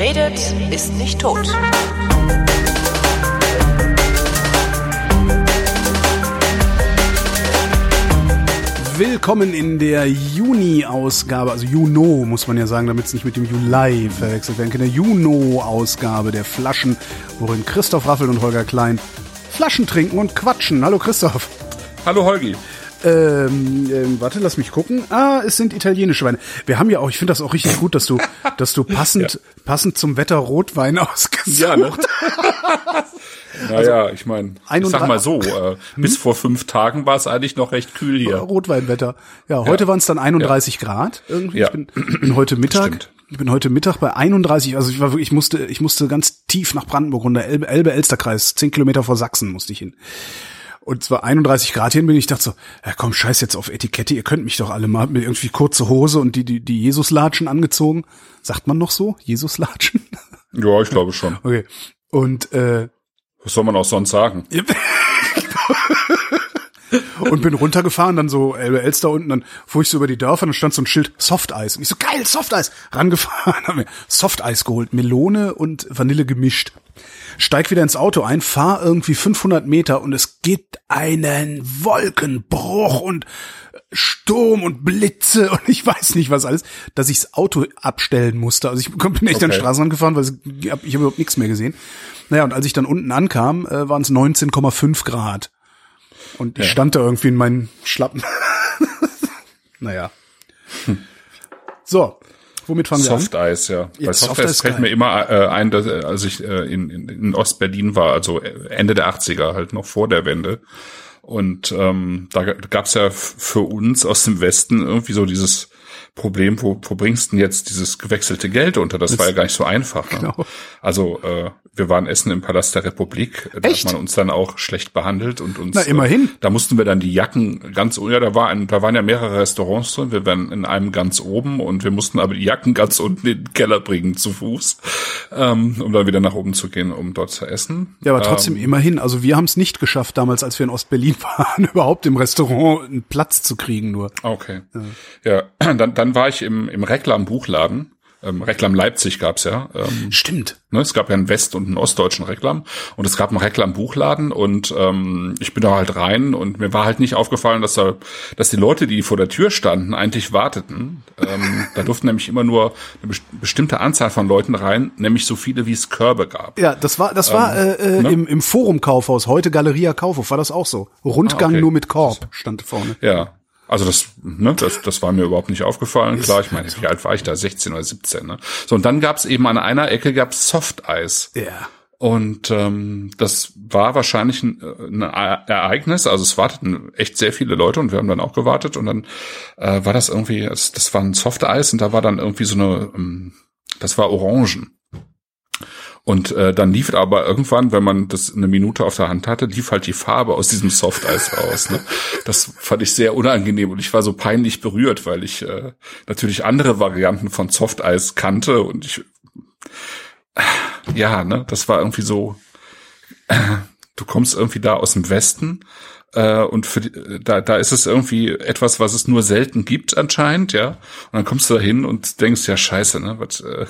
Redet, ist nicht tot. Willkommen in der Juni-Ausgabe, also Juno muss man ja sagen, damit es nicht mit dem Juli verwechselt werden kann. In der Juno-Ausgabe der Flaschen, worin Christoph Raffel und Holger Klein Flaschen trinken und quatschen. Hallo Christoph. Hallo Holgi. Ähm, ähm, warte, lass mich gucken. Ah, es sind italienische Weine. Wir haben ja auch, ich finde das auch richtig gut, dass du, dass du passend, ja. passend zum Wetter Rotwein ausgesucht. Ja, ne? naja, also, ich meine, ich sag mal so, äh, hm? bis vor fünf Tagen war es eigentlich noch recht kühl hier. Rotweinwetter. Ja, heute ja. waren es dann 31 ja. Grad irgendwie. Ja. Ich bin, bin heute Mittag. Stimmt. Ich bin heute Mittag bei 31, also ich war wirklich, ich musste, ich musste ganz tief nach Brandenburg runter, Elbe, Elbe-Elster-Kreis, zehn Kilometer vor Sachsen musste ich hin. Und zwar 31 Grad hin bin ich dachte so, ja komm, scheiß jetzt auf Etikette, ihr könnt mich doch alle mal mit irgendwie kurze Hose und die, die, die Jesuslatschen angezogen. Sagt man noch so? Jesuslatschen? Ja, ich glaube schon. Okay. Und äh, was soll man auch sonst sagen? und bin runtergefahren, dann so Elbe Elster unten, dann fuhr ich so über die Dörfer, dann stand so ein Schild Softeis. Und ich so, geil, Softeis! Rangefahren, haben wir Softeis geholt, Melone und Vanille gemischt. Steig wieder ins Auto ein, fahr irgendwie 500 Meter und es gibt einen Wolkenbruch und Sturm und Blitze und ich weiß nicht was alles, dass ich das Auto abstellen musste. Also ich bin echt okay. an den Straßen gefahren, weil ich habe überhaupt nichts mehr gesehen. Naja, und als ich dann unten ankam, äh, waren es 19,5 Grad. Und ich ja. stand da irgendwie in meinen Schlappen. naja. Hm. So, womit fangen wir an? Soft Eis, ja. Bei Soft Eis fällt mir immer äh, ein, dass, äh, als ich äh, in, in, in Ostberlin war, also Ende der 80er, halt noch vor der Wende. Und ähm, da gab's ja für uns aus dem Westen irgendwie so dieses Problem, wo, wo bringst du denn jetzt dieses gewechselte Geld unter? Das, das war ja gar nicht so einfach. Ne? Genau. Also äh, wir waren essen im Palast der Republik, da Echt? hat man uns dann auch schlecht behandelt und uns. Na immerhin. Äh, da mussten wir dann die Jacken ganz, ja, da war ein, da waren ja mehrere Restaurants drin. Wir waren in einem ganz oben und wir mussten aber die Jacken ganz unten in den Keller bringen zu Fuß, ähm, um dann wieder nach oben zu gehen, um dort zu essen. Ja, aber trotzdem ähm, immerhin. Also wir haben es nicht geschafft damals, als wir in Ostberlin waren, überhaupt im Restaurant einen Platz zu kriegen nur. Okay. Ja, ja dann, dann war ich im, im Reklam-Buchladen ähm, Reklam Leipzig gab's ja. Ähm, Stimmt. Ne, es gab ja einen west- und einen ostdeutschen Reklam und es gab einen Reklam-Buchladen und ähm, ich bin da halt rein und mir war halt nicht aufgefallen, dass da, dass die Leute, die vor der Tür standen, eigentlich warteten. Ähm, da durften nämlich immer nur eine bestimmte Anzahl von Leuten rein, nämlich so viele, wie es Körbe gab. Ja, das war, das war ähm, äh, äh, ne? im, im Forum Kaufhaus, heute Galeria Kaufhof, war das auch so. Rundgang ah, okay. nur mit Korb stand vorne. Ja, also das, ne, das, das war mir überhaupt nicht aufgefallen. Klar, ich meine, wie alt war ich da? 16 oder 17, ne? So, und dann gab's eben an einer Ecke gab's Softeis. Ja. Und ähm, das war wahrscheinlich ein, ein Ereignis. Also es warteten echt sehr viele Leute und wir haben dann auch gewartet. Und dann äh, war das irgendwie, das, das war ein Softeis und da war dann irgendwie so eine, ähm, das war Orangen. Und äh, dann lief aber irgendwann, wenn man das eine Minute auf der Hand hatte, lief halt die Farbe aus diesem Softeis raus. Ne? Das fand ich sehr unangenehm und ich war so peinlich berührt, weil ich äh, natürlich andere Varianten von Softeis kannte und ich äh, ja, ne, das war irgendwie so. Äh, du kommst irgendwie da aus dem Westen äh, und für die, da, da ist es irgendwie etwas, was es nur selten gibt anscheinend, ja. Und dann kommst du da hin und denkst, ja, scheiße, ne? Was, äh,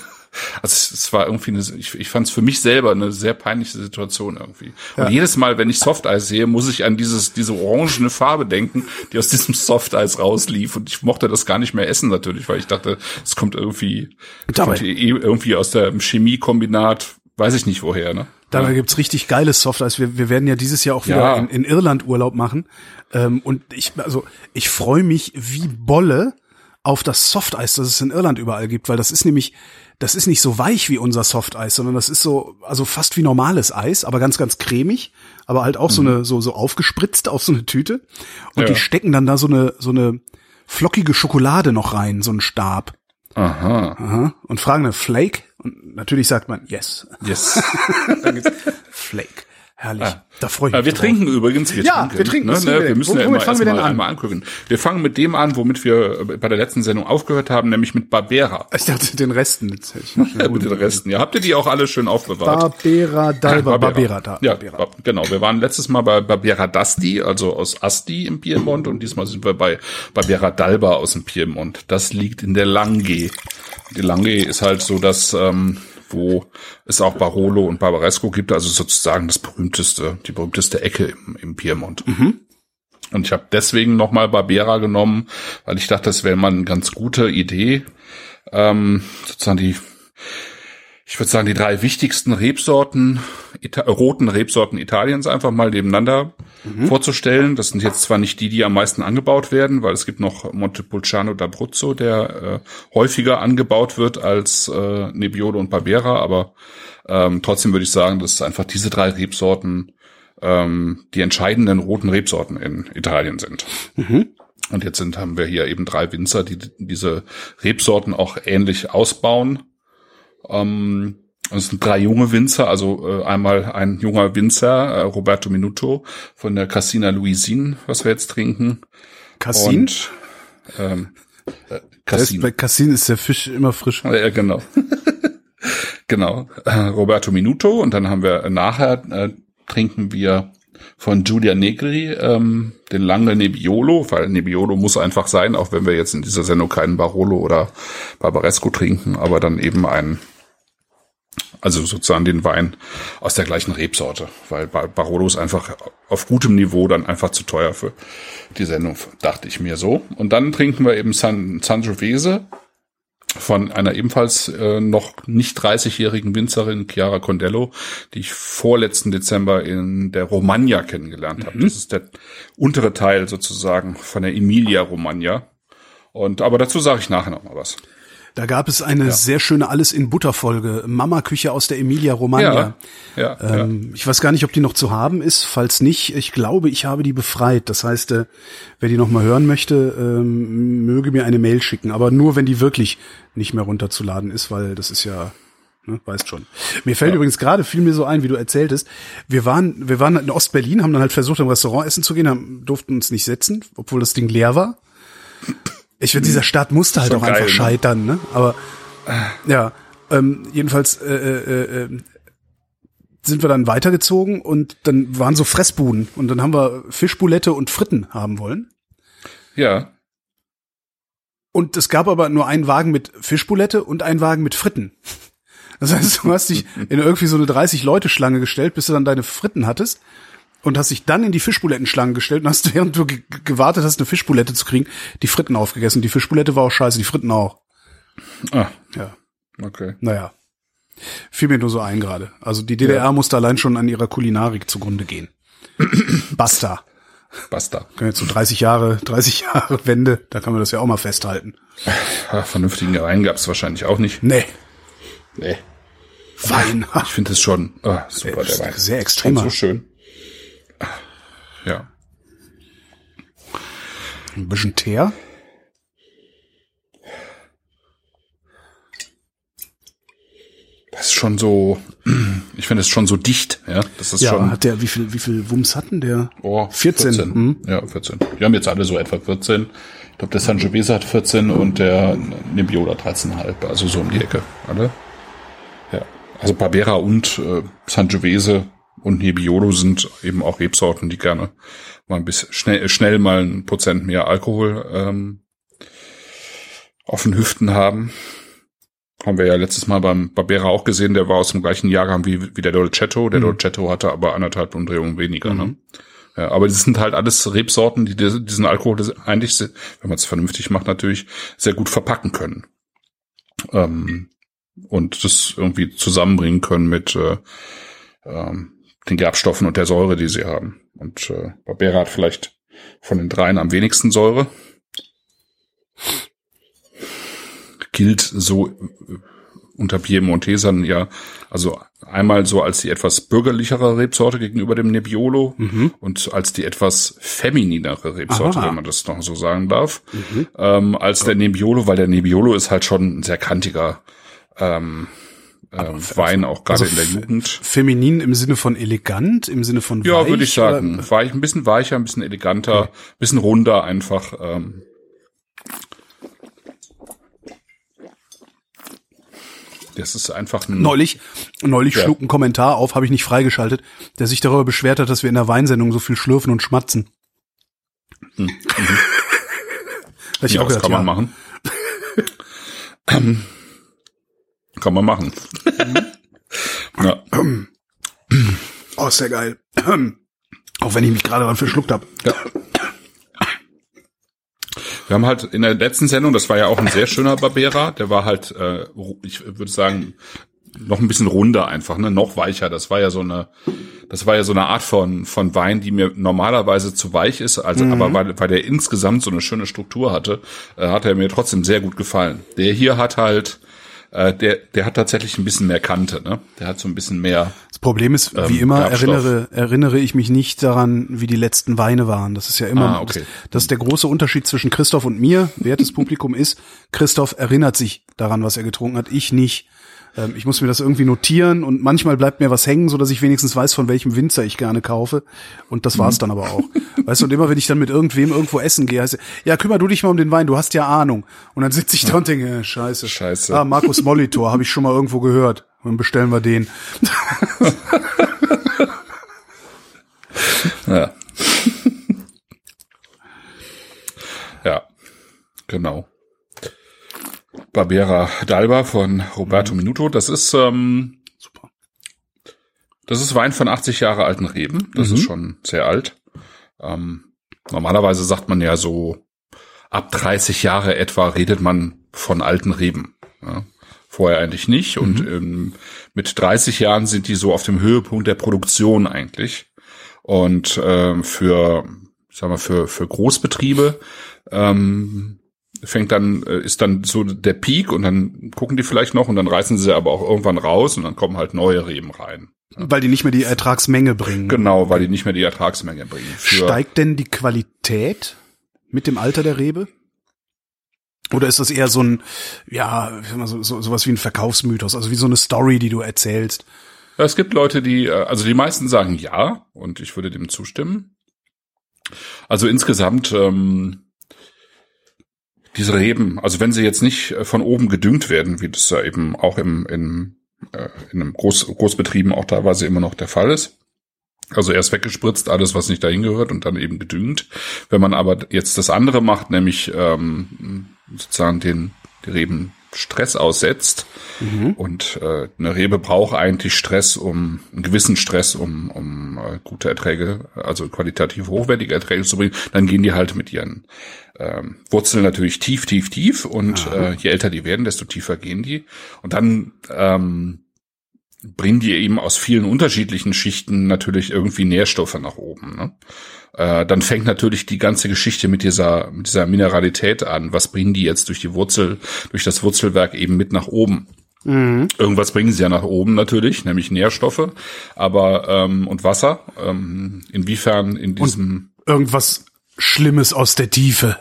also es war irgendwie eine, ich, ich fand es für mich selber eine sehr peinliche Situation irgendwie. Ja. Und jedes Mal, wenn ich Softeis sehe, muss ich an dieses, diese orangene Farbe denken, die aus diesem Softeis rauslief. Und ich mochte das gar nicht mehr essen natürlich, weil ich dachte, es kommt irgendwie, kommt irgendwie aus dem Chemiekombinat, weiß ich nicht woher, ne? Dabei gibt's richtig geiles Softeis. Wir, wir werden ja dieses Jahr auch wieder ja. in, in Irland Urlaub machen. Ähm, und ich, also ich freue mich wie Bolle auf das Softeis, das es in Irland überall gibt, weil das ist nämlich, das ist nicht so weich wie unser Softeis, sondern das ist so, also fast wie normales Eis, aber ganz, ganz cremig, aber halt auch mhm. so eine, so, so aufgespritzt auf so eine Tüte. Und ja. die stecken dann da so eine, so eine flockige Schokolade noch rein, so einen Stab. Aha. Aha. Und fragen eine Flake. Und natürlich sagt man yes. Yes. Flake. Herrlich. Ah. Da freue ich mich. Wir drauf. trinken übrigens. Wir ja, trinken, wir trinken. Ne, ne, wir müssen ja immer, fangen wir denn an? einmal angucken. Wir fangen mit dem an, womit wir bei der letzten Sendung aufgehört haben, nämlich mit Barbera. Ich dachte den Resten. mit den Resten. Ja, habt ihr die auch alle schön aufbewahrt? Barbera, Dalba, Barbera. da. Ja, Barbera. genau. Wir waren letztes Mal bei Barbera d'Asti, also aus Asti im Piemont, und diesmal sind wir bei Barbera d'Alba aus dem Piemont. Das liegt in der Langhe. Die Langhe ist halt so das ähm, wo es auch Barolo und Barbaresco gibt, also sozusagen das berühmteste, die berühmteste Ecke im, im Piemont. Mhm. Und ich habe deswegen nochmal Barbera genommen, weil ich dachte, das wäre mal eine ganz gute Idee, ähm, sozusagen die ich würde sagen, die drei wichtigsten Rebsorten, Ita roten Rebsorten Italiens einfach mal nebeneinander mhm. vorzustellen. Das sind jetzt zwar nicht die, die am meisten angebaut werden, weil es gibt noch Montepulciano d'Abruzzo, der äh, häufiger angebaut wird als äh, Nebbiolo und Barbera, aber ähm, trotzdem würde ich sagen, dass einfach diese drei Rebsorten ähm, die entscheidenden roten Rebsorten in Italien sind. Mhm. Und jetzt sind, haben wir hier eben drei Winzer, die diese Rebsorten auch ähnlich ausbauen ähm, es sind drei junge Winzer, also äh, einmal ein junger Winzer, äh, Roberto Minuto von der Cassina Luisin, was wir jetzt trinken. Cassin? Und, ähm, äh, Cassin. Bei Cassin ist der Fisch immer frisch. Ja, genau. genau. Äh, Roberto Minuto und dann haben wir nachher äh, trinken wir von Giulia Negri ähm, den lange Nebbiolo, weil Nebbiolo muss einfach sein, auch wenn wir jetzt in dieser Sendung keinen Barolo oder Barbaresco trinken, aber dann eben ein also sozusagen den Wein aus der gleichen Rebsorte, weil Barolo ist einfach auf gutem Niveau dann einfach zu teuer für die Sendung, dachte ich mir so. Und dann trinken wir eben San, Sangiovese von einer ebenfalls äh, noch nicht 30-jährigen Winzerin Chiara Condello, die ich vorletzten Dezember in der Romagna kennengelernt habe. Mhm. Das ist der untere Teil sozusagen von der Emilia Romagna. Und aber dazu sage ich nachher noch mal was. Da gab es eine ja. sehr schöne Alles in Butter Folge, Mama Küche aus der Emilia Romagna. Ja, ja, ähm, ja, Ich weiß gar nicht, ob die noch zu haben ist. Falls nicht, ich glaube, ich habe die befreit. Das heißt, äh, wer die noch mal hören möchte, ähm, möge mir eine Mail schicken. Aber nur, wenn die wirklich nicht mehr runterzuladen ist, weil das ist ja Ne, weißt schon. Mir fällt ja. übrigens gerade, fiel mir so ein, wie du erzähltest, wir waren, wir waren in Ostberlin, haben dann halt versucht, im Restaurant essen zu gehen, haben, durften uns nicht setzen, obwohl das Ding leer war. Ich finde, dieser Staat musste halt auch geil, einfach ne? scheitern, ne? Aber ja, ähm, jedenfalls äh, äh, äh, sind wir dann weitergezogen und dann waren so Fressbuden und dann haben wir Fischbulette und Fritten haben wollen. Ja. Und es gab aber nur einen Wagen mit Fischbulette und einen Wagen mit Fritten. Das heißt, du hast dich in irgendwie so eine 30-Leute-Schlange gestellt, bis du dann deine Fritten hattest und hast dich dann in die Fischbulettenschlange gestellt und hast, während du gewartet hast, eine Fischbulette zu kriegen, die Fritten aufgegessen. Die Fischbulette war auch scheiße, die Fritten auch. Ah. Ja. Okay. Naja. Fiel mir nur so ein gerade. Also die DDR ja. musste allein schon an ihrer Kulinarik zugrunde gehen. Basta. Basta. Jetzt so 30 Jahre, 30 Jahre Wende, da kann man das ja auch mal festhalten. Ja, vernünftigen Wein gab's wahrscheinlich auch nicht. Nee. Nee. Wein. Ich finde es schon oh, super, der Wein. Sehr extrem. So schön. Ja. Ein bisschen Teer. Das ist schon so, ich finde es schon so dicht, ja. Das ist ja, schon. hat der, wie viel, wie viel Wumms hatten der? Oh, 14. 14. Hm? Ja, 14. Wir haben jetzt alle so etwa 14. Ich glaube, der Sangiovese hat 14 und der Nebbiolo 13,5, also so um die Ecke, alle. Ja. Also Barbera und äh, Sangiovese und Nebbiolo sind eben auch Rebsorten, die gerne mal ein bisschen schnell, schnell mal ein Prozent mehr Alkohol ähm, auf den Hüften haben. Haben wir ja letztes Mal beim Barbera auch gesehen, der war aus dem gleichen Jahrgang wie, wie der Dolcetto. Der mhm. Dolcetto hatte aber anderthalb Umdrehungen weniger. Ne? Mhm. Ne? Ja, aber das sind halt alles Rebsorten, die diesen Alkohol eigentlich, wenn man es vernünftig macht, natürlich sehr gut verpacken können. Ähm, und das irgendwie zusammenbringen können mit äh, ähm, den Gerbstoffen und der Säure, die sie haben. Und äh, Barbera hat vielleicht von den dreien am wenigsten Säure. Gilt so äh, unter Piemontesern ja, also einmal so als die etwas bürgerlichere Rebsorte gegenüber dem Nebbiolo mhm. und als die etwas femininere Rebsorte, Aha. wenn man das noch so sagen darf, mhm. ähm, als der Nebbiolo, weil der Nebbiolo ist halt schon ein sehr kantiger ähm, ähm, Wein auch gerade also in der Jugend. Feminin im Sinne von elegant, im Sinne von Ja, würde ich sagen. Oder? Weich, ein bisschen weicher, ein bisschen eleganter, okay. bisschen runder einfach. Ähm. Das ist einfach ein Neulich, neulich ja. schlug ein Kommentar auf, habe ich nicht freigeschaltet, der sich darüber beschwert hat, dass wir in der Weinsendung so viel schlürfen und schmatzen. Hm. Mhm. ich ja, auch das gedacht, kann man ja. machen. kann man machen. ja. Oh, ist ja geil. Auch wenn ich mich gerade dran verschluckt habe. Ja. Wir haben halt in der letzten Sendung, das war ja auch ein sehr schöner Barbera, der war halt, äh, ich würde sagen, noch ein bisschen runder einfach, ne, noch weicher. Das war ja so eine, das war ja so eine Art von von Wein, die mir normalerweise zu weich ist, also mhm. aber weil, weil der insgesamt so eine schöne Struktur hatte, äh, hat er mir trotzdem sehr gut gefallen. Der hier hat halt äh, der, der hat tatsächlich ein bisschen mehr Kante, ne? Der hat so ein bisschen mehr. Das Problem ist, wie ähm, immer erinnere, erinnere ich mich nicht daran, wie die letzten Weine waren. Das ist ja immer, ah, okay. das, das ist der große Unterschied zwischen Christoph und mir. Wertes Publikum ist, Christoph erinnert sich daran, was er getrunken hat, ich nicht. Ähm, ich muss mir das irgendwie notieren und manchmal bleibt mir was hängen, so dass ich wenigstens weiß, von welchem Winzer ich gerne kaufe. Und das war's mhm. dann aber auch. Weißt du, und immer wenn ich dann mit irgendwem irgendwo essen gehe, heißt ja, kümmer du dich mal um den Wein, du hast ja Ahnung. Und dann sitze ich da und denke, äh, scheiße. Scheiße. Ah, Markus Molitor, habe ich schon mal irgendwo gehört. Und dann bestellen wir den. ja. ja, genau. Barbera d'Alba von Roberto mhm. Minuto. Das ist ähm, super. Das ist Wein von 80 Jahre alten Reben. Das mhm. ist schon sehr alt. Ähm, normalerweise sagt man ja so ab 30 Jahre etwa redet man von alten Reben. Ja. Vorher eigentlich nicht. Mhm. Und ähm, mit 30 Jahren sind die so auf dem Höhepunkt der Produktion eigentlich. Und ähm, für, sagen wir, für, für Großbetriebe ähm, fängt dann, äh, ist dann so der Peak und dann gucken die vielleicht noch und dann reißen sie aber auch irgendwann raus und dann kommen halt neue Reben rein. Weil die nicht mehr die Ertragsmenge bringen. Genau, weil die nicht mehr die Ertragsmenge bringen. Für Steigt denn die Qualität mit dem Alter der Rebe? Oder ist das eher so ein, ja, so, so, sowas wie ein Verkaufsmythos, also wie so eine Story, die du erzählst? Es gibt Leute, die, äh, also die meisten sagen ja, und ich würde dem zustimmen. Also insgesamt ähm, diese Reben, also wenn sie jetzt nicht äh, von oben gedüngt werden, wie das ja eben auch im, in, äh, in einem Groß, Großbetrieben auch teilweise immer noch der Fall ist. Also erst weggespritzt, alles, was nicht dahin gehört und dann eben gedüngt. Wenn man aber jetzt das andere macht, nämlich ähm, sozusagen den die Reben Stress aussetzt. Mhm. Und äh, eine Rebe braucht eigentlich Stress, um einen gewissen Stress, um, um äh, gute Erträge, also qualitativ hochwertige Erträge zu bringen. Dann gehen die halt mit ihren ähm, Wurzeln natürlich tief, tief, tief. Und äh, je älter die werden, desto tiefer gehen die. Und dann ähm, bringen die eben aus vielen unterschiedlichen Schichten natürlich irgendwie Nährstoffe nach oben. Ne? Äh, dann fängt natürlich die ganze Geschichte mit dieser, mit dieser Mineralität an. Was bringen die jetzt durch die Wurzel, durch das Wurzelwerk eben mit nach oben? Mhm. Irgendwas bringen sie ja nach oben natürlich, nämlich Nährstoffe, aber ähm, und Wasser. Ähm, inwiefern in diesem und irgendwas Schlimmes aus der Tiefe.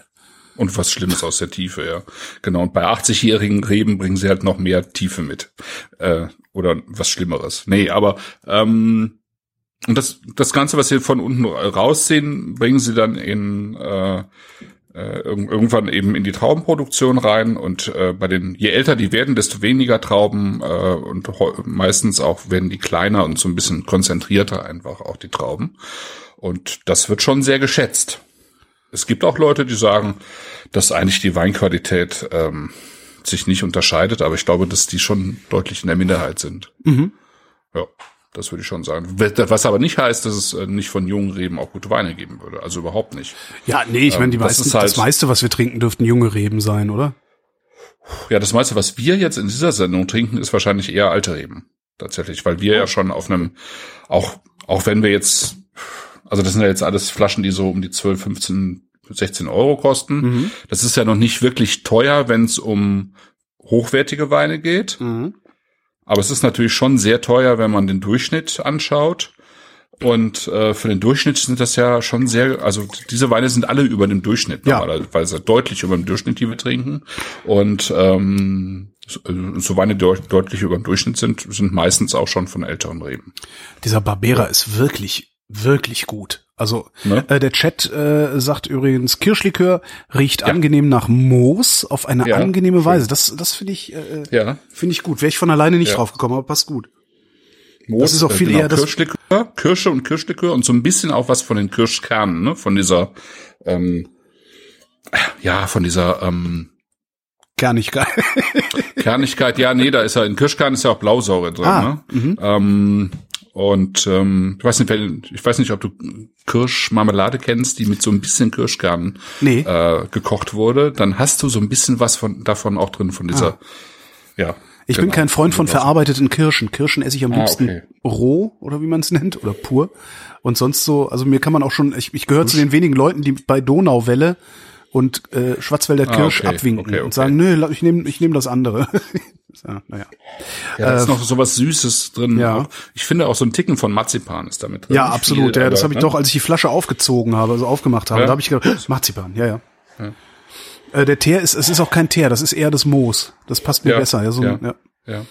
Und was Schlimmes aus der Tiefe, ja. Genau. Und bei 80-jährigen Reben bringen sie halt noch mehr Tiefe mit. Äh, oder was Schlimmeres. Nee, aber ähm, und das, das Ganze, was sie von unten raussehen, bringen sie dann in äh, äh, irgendwann eben in die Traubenproduktion rein und äh, bei den je älter die werden, desto weniger Trauben äh, und meistens auch werden die kleiner und so ein bisschen konzentrierter einfach auch die Trauben und das wird schon sehr geschätzt. Es gibt auch Leute, die sagen, dass eigentlich die Weinqualität ähm, sich nicht unterscheidet, aber ich glaube, dass die schon deutlich in der Minderheit sind. Mhm. Ja. Das würde ich schon sagen. Was aber nicht heißt, dass es äh, nicht von jungen Reben auch gute Weine geben würde. Also überhaupt nicht. Ja, nee, ich meine, die ähm, meisten, halt, das meiste, was wir trinken, dürften junge Reben sein, oder? Ja, das meiste, was wir jetzt in dieser Sendung trinken, ist wahrscheinlich eher alte Reben. Tatsächlich, weil wir ja schon auf einem, auch, auch wenn wir jetzt, also das sind ja jetzt alles Flaschen, die so um die 12, 15, 16 Euro kosten. Mhm. Das ist ja noch nicht wirklich teuer, wenn es um hochwertige Weine geht. Mhm. Aber es ist natürlich schon sehr teuer, wenn man den Durchschnitt anschaut. Und äh, für den Durchschnitt sind das ja schon sehr, also diese Weine sind alle über dem Durchschnitt ja. normalerweise deutlich über dem Durchschnitt, die wir trinken. Und ähm, so, so Weine, die deutlich über dem Durchschnitt sind, sind meistens auch schon von älteren Reben. Dieser Barbera ist wirklich, wirklich gut. Also ne? äh, der Chat äh, sagt übrigens, Kirschlikör riecht ja. angenehm nach Moos auf eine ja, angenehme Weise. Das, das finde ich, äh, ja. finde ich gut. Wäre ich von alleine nicht ja. drauf gekommen, aber passt gut. Moos, das ist auch viel genau, eher das Kirschlikör, Kirsche und Kirschlikör und so ein bisschen auch was von den Kirschkernen, ne? Von dieser, ähm, ja, von dieser, ähm, Kernigkeit. Kernigkeit, ja, nee, da ist ja in Kirschkern ist ja auch Blausäure drin. Ah, ne? Ähm, und ähm, ich weiß nicht, ich weiß nicht, ob du Kirschmarmelade kennst, die mit so ein bisschen Kirschkern Nee. äh, gekocht wurde. Dann hast du so ein bisschen was von davon auch drin von dieser. Ja. Ah. Ich bin genau. kein Freund von verarbeiteten Kirschen. Kirschen esse ich am Ah, liebsten okay. roh oder wie man es nennt oder pur. Und sonst so, also mir kann man auch schon, ich, ich gehöre zu den wenigen Leuten, die bei Donauwelle und äh, Schwarzwälder Kirsch Ah, okay, abwinken okay, und okay. sagen, nö, ich nehme ich nehm das andere. ja, naja. Ja, da ist noch sowas Süßes drin. Äh, ja. Ich finde auch so ein Ticken von Marzipan ist damit drin. Ja, Nicht absolut. viel, ja, das habe ich ne? doch, als ich die Flasche aufgezogen habe, also aufgemacht habe, Ja. da habe ich gedacht, Marzipan, ja, ja. Äh, der Teer ist, es ist auch kein Teer, das ist eher das Moos. Das passt mir Ja, besser. Ja, so, ja. ja. Ja.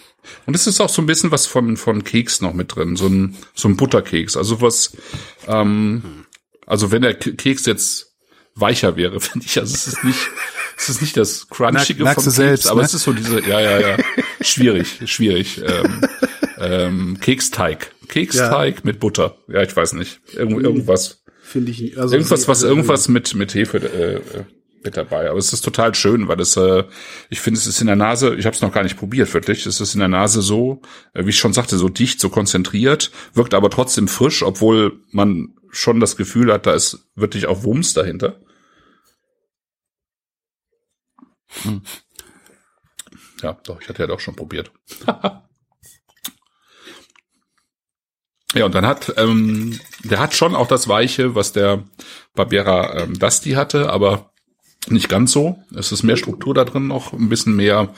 Und es ist auch so ein bisschen was von, von Keks noch mit drin, so ein, so ein Butterkeks. Also was, ähm, also wenn der Keks jetzt weicher wäre, finde ich, also es ist nicht, es ist nicht das Crunchige Merk- vom du selbst, aber ne? es ist so diese, ja, ja, ja, schwierig, schwierig. Ähm, ähm, Keksteig. Keksteig mit Butter. Ja, ich weiß nicht. Irgend, irgendwas. Finde ich. Also Irgendwas, was also- irgendwas mit mit Hefe äh, äh, mit dabei. Aber es ist total schön, weil es, äh, ich finde, es ist in der Nase. Ich habe es noch gar nicht probiert, wirklich. Es ist in der Nase so, äh, wie ich schon sagte, so dicht, so konzentriert, wirkt aber trotzdem frisch, obwohl man schon das Gefühl hat, da ist wirklich auch Wumms dahinter. Hm. Ja, doch, ich hatte ja doch schon probiert. Ja, und dann hat, ähm, der hat schon auch das Weiche, was der Barbera ähm, Dusty hatte, aber nicht ganz so. Es ist mehr Struktur da drin noch, ein bisschen mehr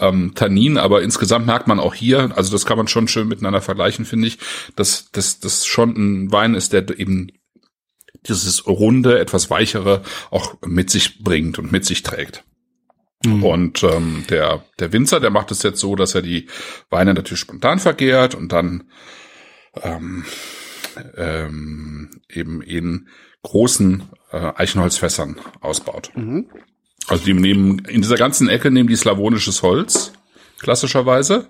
ähm, Tannin, aber insgesamt merkt man auch hier, also das kann man schon schön miteinander vergleichen, finde ich, dass das dass schon ein Wein ist, der eben dieses runde, etwas weichere auch mit sich bringt und mit sich trägt. Und ähm, der, der Winzer, der macht es jetzt so, dass er die Weine natürlich spontan vergärt und dann ähm, ähm, eben in großen äh, Eichenholzfässern ausbaut. Also die nehmen in dieser ganzen Ecke nehmen die slawonisches Holz klassischerweise.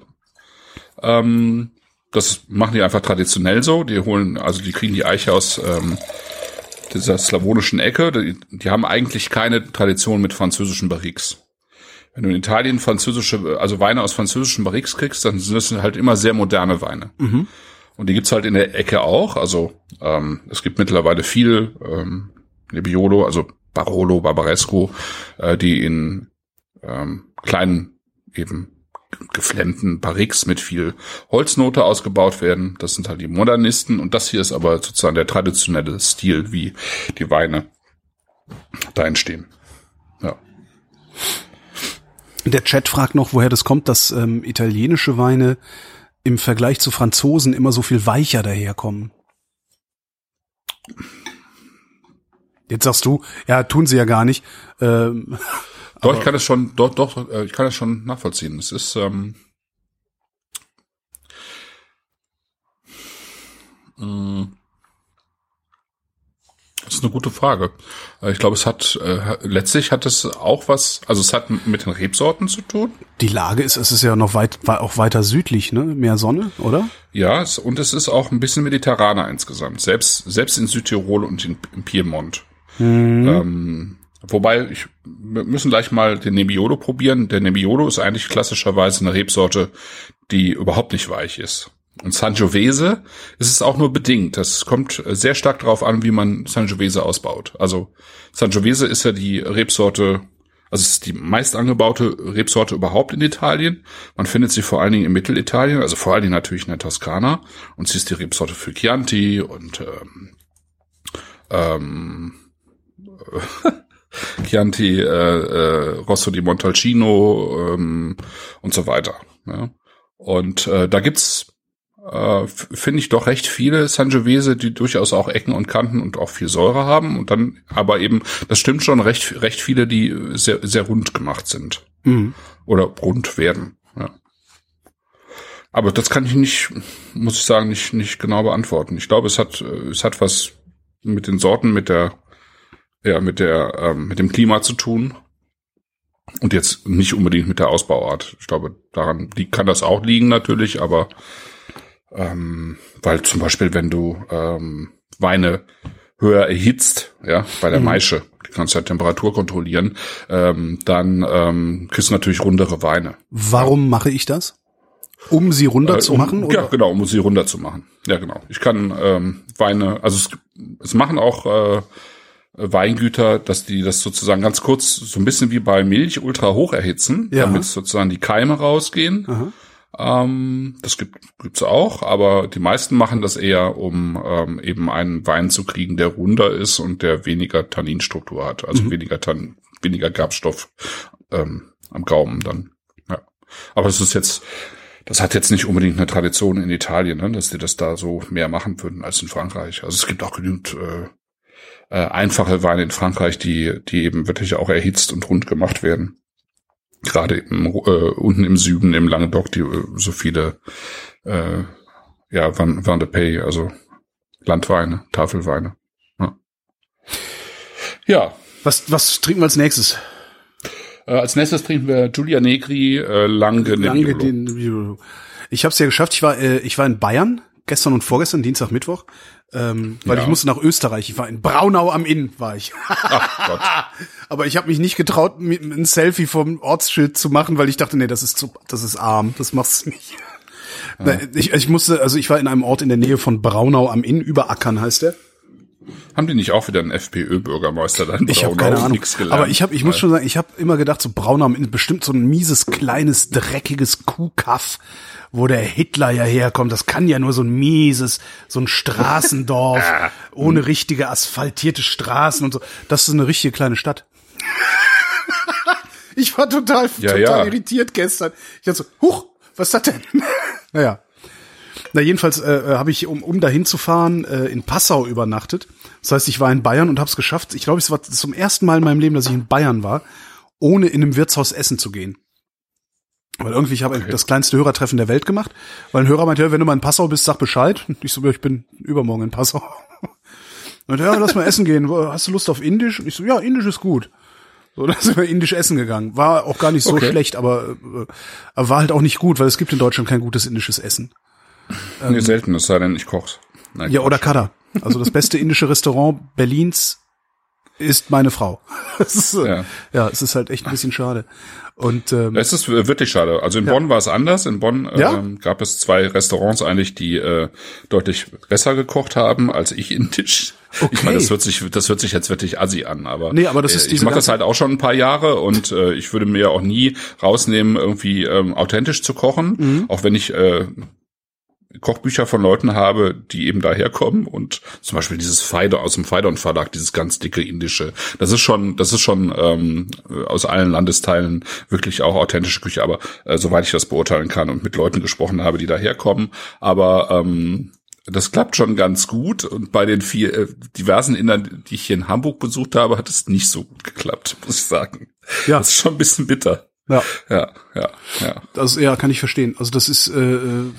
Ähm, das machen die einfach traditionell so. Die holen, also die kriegen die Eiche aus ähm, dieser slawonischen Ecke. Die, die haben eigentlich keine Tradition mit französischen Barriques. Wenn du in Italien französische, also Weine aus französischen Barriques kriegst, dann sind das halt immer sehr moderne Weine. Und die gibt's halt in der Ecke auch. Also ähm, es gibt mittlerweile viel ähm, Nebbiolo, also Barolo, Barbaresco, äh, die in ähm, kleinen eben geflemmten Barriques mit viel Holznote ausgebaut werden. Das sind halt die Modernisten und das hier ist aber sozusagen der traditionelle Stil, wie die Weine da entstehen. Ja. Der Chat fragt noch, woher das kommt, dass ähm, italienische Weine im Vergleich zu Franzosen immer so viel weicher daherkommen. Jetzt sagst du, ja, tun sie ja gar nicht. Ähm, Doch, ich kann es schon, doch, doch, äh, ich kann es schon nachvollziehen. Es ist, ähm, mh, das ist eine gute Frage. Äh, Ich glaube, es hat äh, letztlich hat es auch was, also es hat mit den Rebsorten zu tun. die Lage ist, es ist ja noch weit, auch weiter südlich, ne? Mehr Sonne, oder? Ja, es, und es ist auch ein bisschen mediterraner insgesamt, selbst selbst in Südtirol und in, in Piemont. Ähm, wobei ich wir müssen gleich mal den Nebbiolo probieren. Der Nebbiolo ist eigentlich klassischerweise eine Rebsorte, die überhaupt nicht weich ist. Und Sangiovese ist es auch nur bedingt. Das kommt sehr stark darauf an, wie man Sangiovese ausbaut. Also Sangiovese ist ja die Rebsorte, also ist die meist angebaute Rebsorte überhaupt in Italien. Man findet sie vor allen Dingen in Mittelitalien, also vor allen Dingen natürlich in der Toskana. Und sie ist die Rebsorte für Chianti und ähm, ähm, Chianti, äh, äh, Rosso di Montalcino ähm, und so weiter. Ja. Und äh, da gibt's äh, finde ich doch recht viele Sangiovese, die durchaus auch Ecken und Kanten und auch viel Säure haben und dann aber eben, das stimmt schon, recht recht viele, die sehr sehr rund gemacht sind Mhm. oder rund werden. Ja. Aber das kann ich nicht, muss ich sagen, nicht nicht genau beantworten. Ich glaube, es hat äh, es hat was mit den Sorten, mit der ja mit der ähm, mit dem Klima zu tun und jetzt nicht unbedingt mit der Ausbauart. Ich glaube, daran die kann das auch liegen natürlich, aber ähm, weil zum Beispiel, wenn du ähm, Weine höher erhitzt, ja, bei der Maische, die kannst du ja Temperatur kontrollieren, ähm, dann ähm, kriegst du natürlich rundere Weine. Warum mache ich das? Um sie runter Äh, zu um, machen? Ja, Oder? genau, um sie runter zu machen. Ja, genau. Ich kann ähm, Weine, also es, es machen auch äh, Weingüter, dass die das sozusagen ganz kurz, so ein bisschen wie bei Milch, ultra hoch erhitzen, Ja. damit sozusagen die Keime rausgehen. Aha. Ähm, das gibt gibt's auch, aber die meisten machen das eher, um ähm, eben einen Wein zu kriegen, der runder ist und der weniger Tanninstruktur hat, Mhm. also weniger Tann, weniger Gerbstoff ähm, am Gaumen dann. Ja. Aber es ist jetzt, das hat jetzt nicht unbedingt eine Tradition in Italien, ne, dass die das da so mehr machen würden als in Frankreich. Also es gibt auch genügend äh, äh, einfache Weine in Frankreich, die die eben wirklich auch erhitzt und rund gemacht werden gerade im, äh, unten im Süden, im Languedoc, die äh, so viele, äh, ja, Van, Van de Pay, also Landweine, Tafelweine. Ja, ja Was, was trinken wir als nächstes? äh, als nächstes trinken wir Giulia Negri, äh, Lange, Lange Nebbiolo. den, ich habe es ja geschafft. Ich war, äh, ich war in Bayern gestern und vorgestern, Dienstag, Mittwoch, ähm, weil Ja. ich musste nach Österreich. Ich war in Braunau am Inn, war ich. Aber ich habe mich nicht getraut, mir ein Selfie vom Ortsschild zu machen, weil ich dachte, nee, das ist zu, das ist arm, das machst du nicht. Na, Ich, ich musste, also ich war in einem Ort in der Nähe von Braunau am Inn, Überackern heißt der. Haben die nicht auch wieder einen FPÖ-Bürgermeister dann? Ich habe keine Ahnung. Gelernt. Aber ich habe, ich muss schon sagen, ich habe immer gedacht, so Braunau bestimmt so ein mieses, kleines, dreckiges Kuhkaff, wo der Hitler ja herkommt. Das kann ja nur so ein mieses, so ein Straßendorf ohne richtige asphaltierte Straßen und so. Das ist eine richtige kleine Stadt. ich war total, Ja, total ja. irritiert gestern. Ich dachte so, huch, was ist das denn? naja. Na, jedenfalls äh, habe ich, um, um dahin zu fahren, äh, in Passau übernachtet. Das heißt, ich war in Bayern und habe es geschafft. Ich glaube, es war zum ersten Mal in meinem Leben, dass ich in Bayern war, ohne in einem Wirtshaus essen zu gehen. Weil irgendwie, ich habe das kleinste Hörertreffen der Welt gemacht, weil ein Hörer meinte, ja, wenn du mal in Passau bist, sag Bescheid. Und ich so, ja, ich bin übermorgen in Passau. Und ja, lass mal essen gehen. Hast du Lust auf Indisch? Und ich so, ja, Indisch ist gut. So, da sind wir indisch essen gegangen. War auch gar nicht so Okay. schlecht, aber, äh, aber war halt auch nicht gut, weil es gibt in Deutschland kein gutes indisches Essen. Nee, selten, es sei denn, ich koch's. Nein, Ja, oder. Kada. Also das beste indische Restaurant Berlins ist meine Frau. Ist, äh, Ja. ja. es ist halt echt ein bisschen schade. Und ähm, Es ist wirklich schade. Also in Bonn war es anders. In Bonn Ja? ähm, gab es zwei Restaurants eigentlich, die äh, deutlich besser gekocht haben als ich indisch. Ich Okay. meine, das hört sich, das hört sich jetzt wirklich assi an, aber, Nee, aber das ist äh, ich mache das halt auch schon ein paar Jahre und äh, ich würde mir auch nie rausnehmen, irgendwie ähm, authentisch zu kochen, Mhm. auch wenn ich äh, Kochbücher von Leuten habe, die eben daherkommen und zum Beispiel dieses Feide aus dem Feidon Verlag, dieses ganz dicke indische, das ist schon, das ist schon ähm, aus allen Landesteilen wirklich auch authentische Küche, aber äh, soweit ich das beurteilen kann und mit Leuten gesprochen habe, die daherkommen, aber ähm, das klappt schon ganz gut und bei den vier äh, diversen Innern, die ich hier in Hamburg besucht habe, hat es nicht so gut geklappt, muss ich sagen. Ja. Das ist schon ein bisschen bitter. ja, Ja, ja, ja. also ja, kann ich verstehen. Also das ist äh, äh,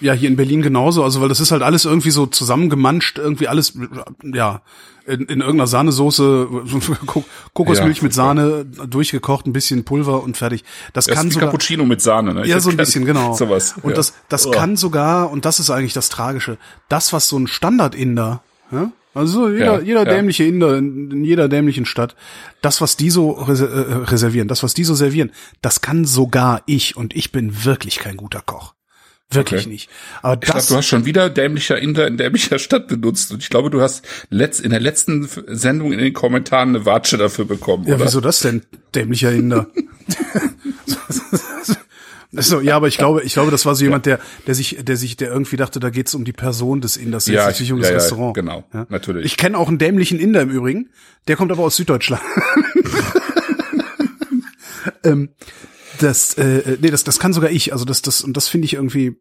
ja hier in Berlin genauso. Also weil das ist halt alles irgendwie so zusammengemanscht, irgendwie alles ja in, in irgendeiner Sahnesoße, Ko- Kokosmilch Ja, mit Sahne durchgekocht, ein bisschen Pulver und fertig. Das Das kann ist sogar Cappuccino mit Sahne, ne? Ich Ja, so ein bisschen, genau. Sowas. Und ja. das, das Oh. kann sogar, und das ist eigentlich das Tragische, das, was so ein Standard-Inder, ja? also so jeder, Ja, jeder ja. dämliche Inder in, in jeder dämlichen Stadt, das, was die so res äh, reservieren, das, was die so servieren, das kann sogar ich, und ich bin wirklich kein guter Koch. Wirklich Okay. nicht. Aber Ich glaube, du hast schon wieder dämlicher Inder in dämlicher Stadt benutzt. Und ich glaube, du hast letzt, in der letzten Sendung in den Kommentaren eine Watsche dafür bekommen, ja, oder? wieso das denn, dämlicher Inder? So, ja, aber ich glaube, ich glaube, das war so jemand, der, der sich, der sich, der irgendwie dachte, da geht's um die Person des Inders, Ja, jetzt nicht um das ja, ja, Restaurant. genau, natürlich. Ich kenne auch einen dämlichen Inder im Übrigen, der kommt aber aus Süddeutschland. ähm, das, äh, nee, das, das kann sogar ich. Also das, das und das finde ich irgendwie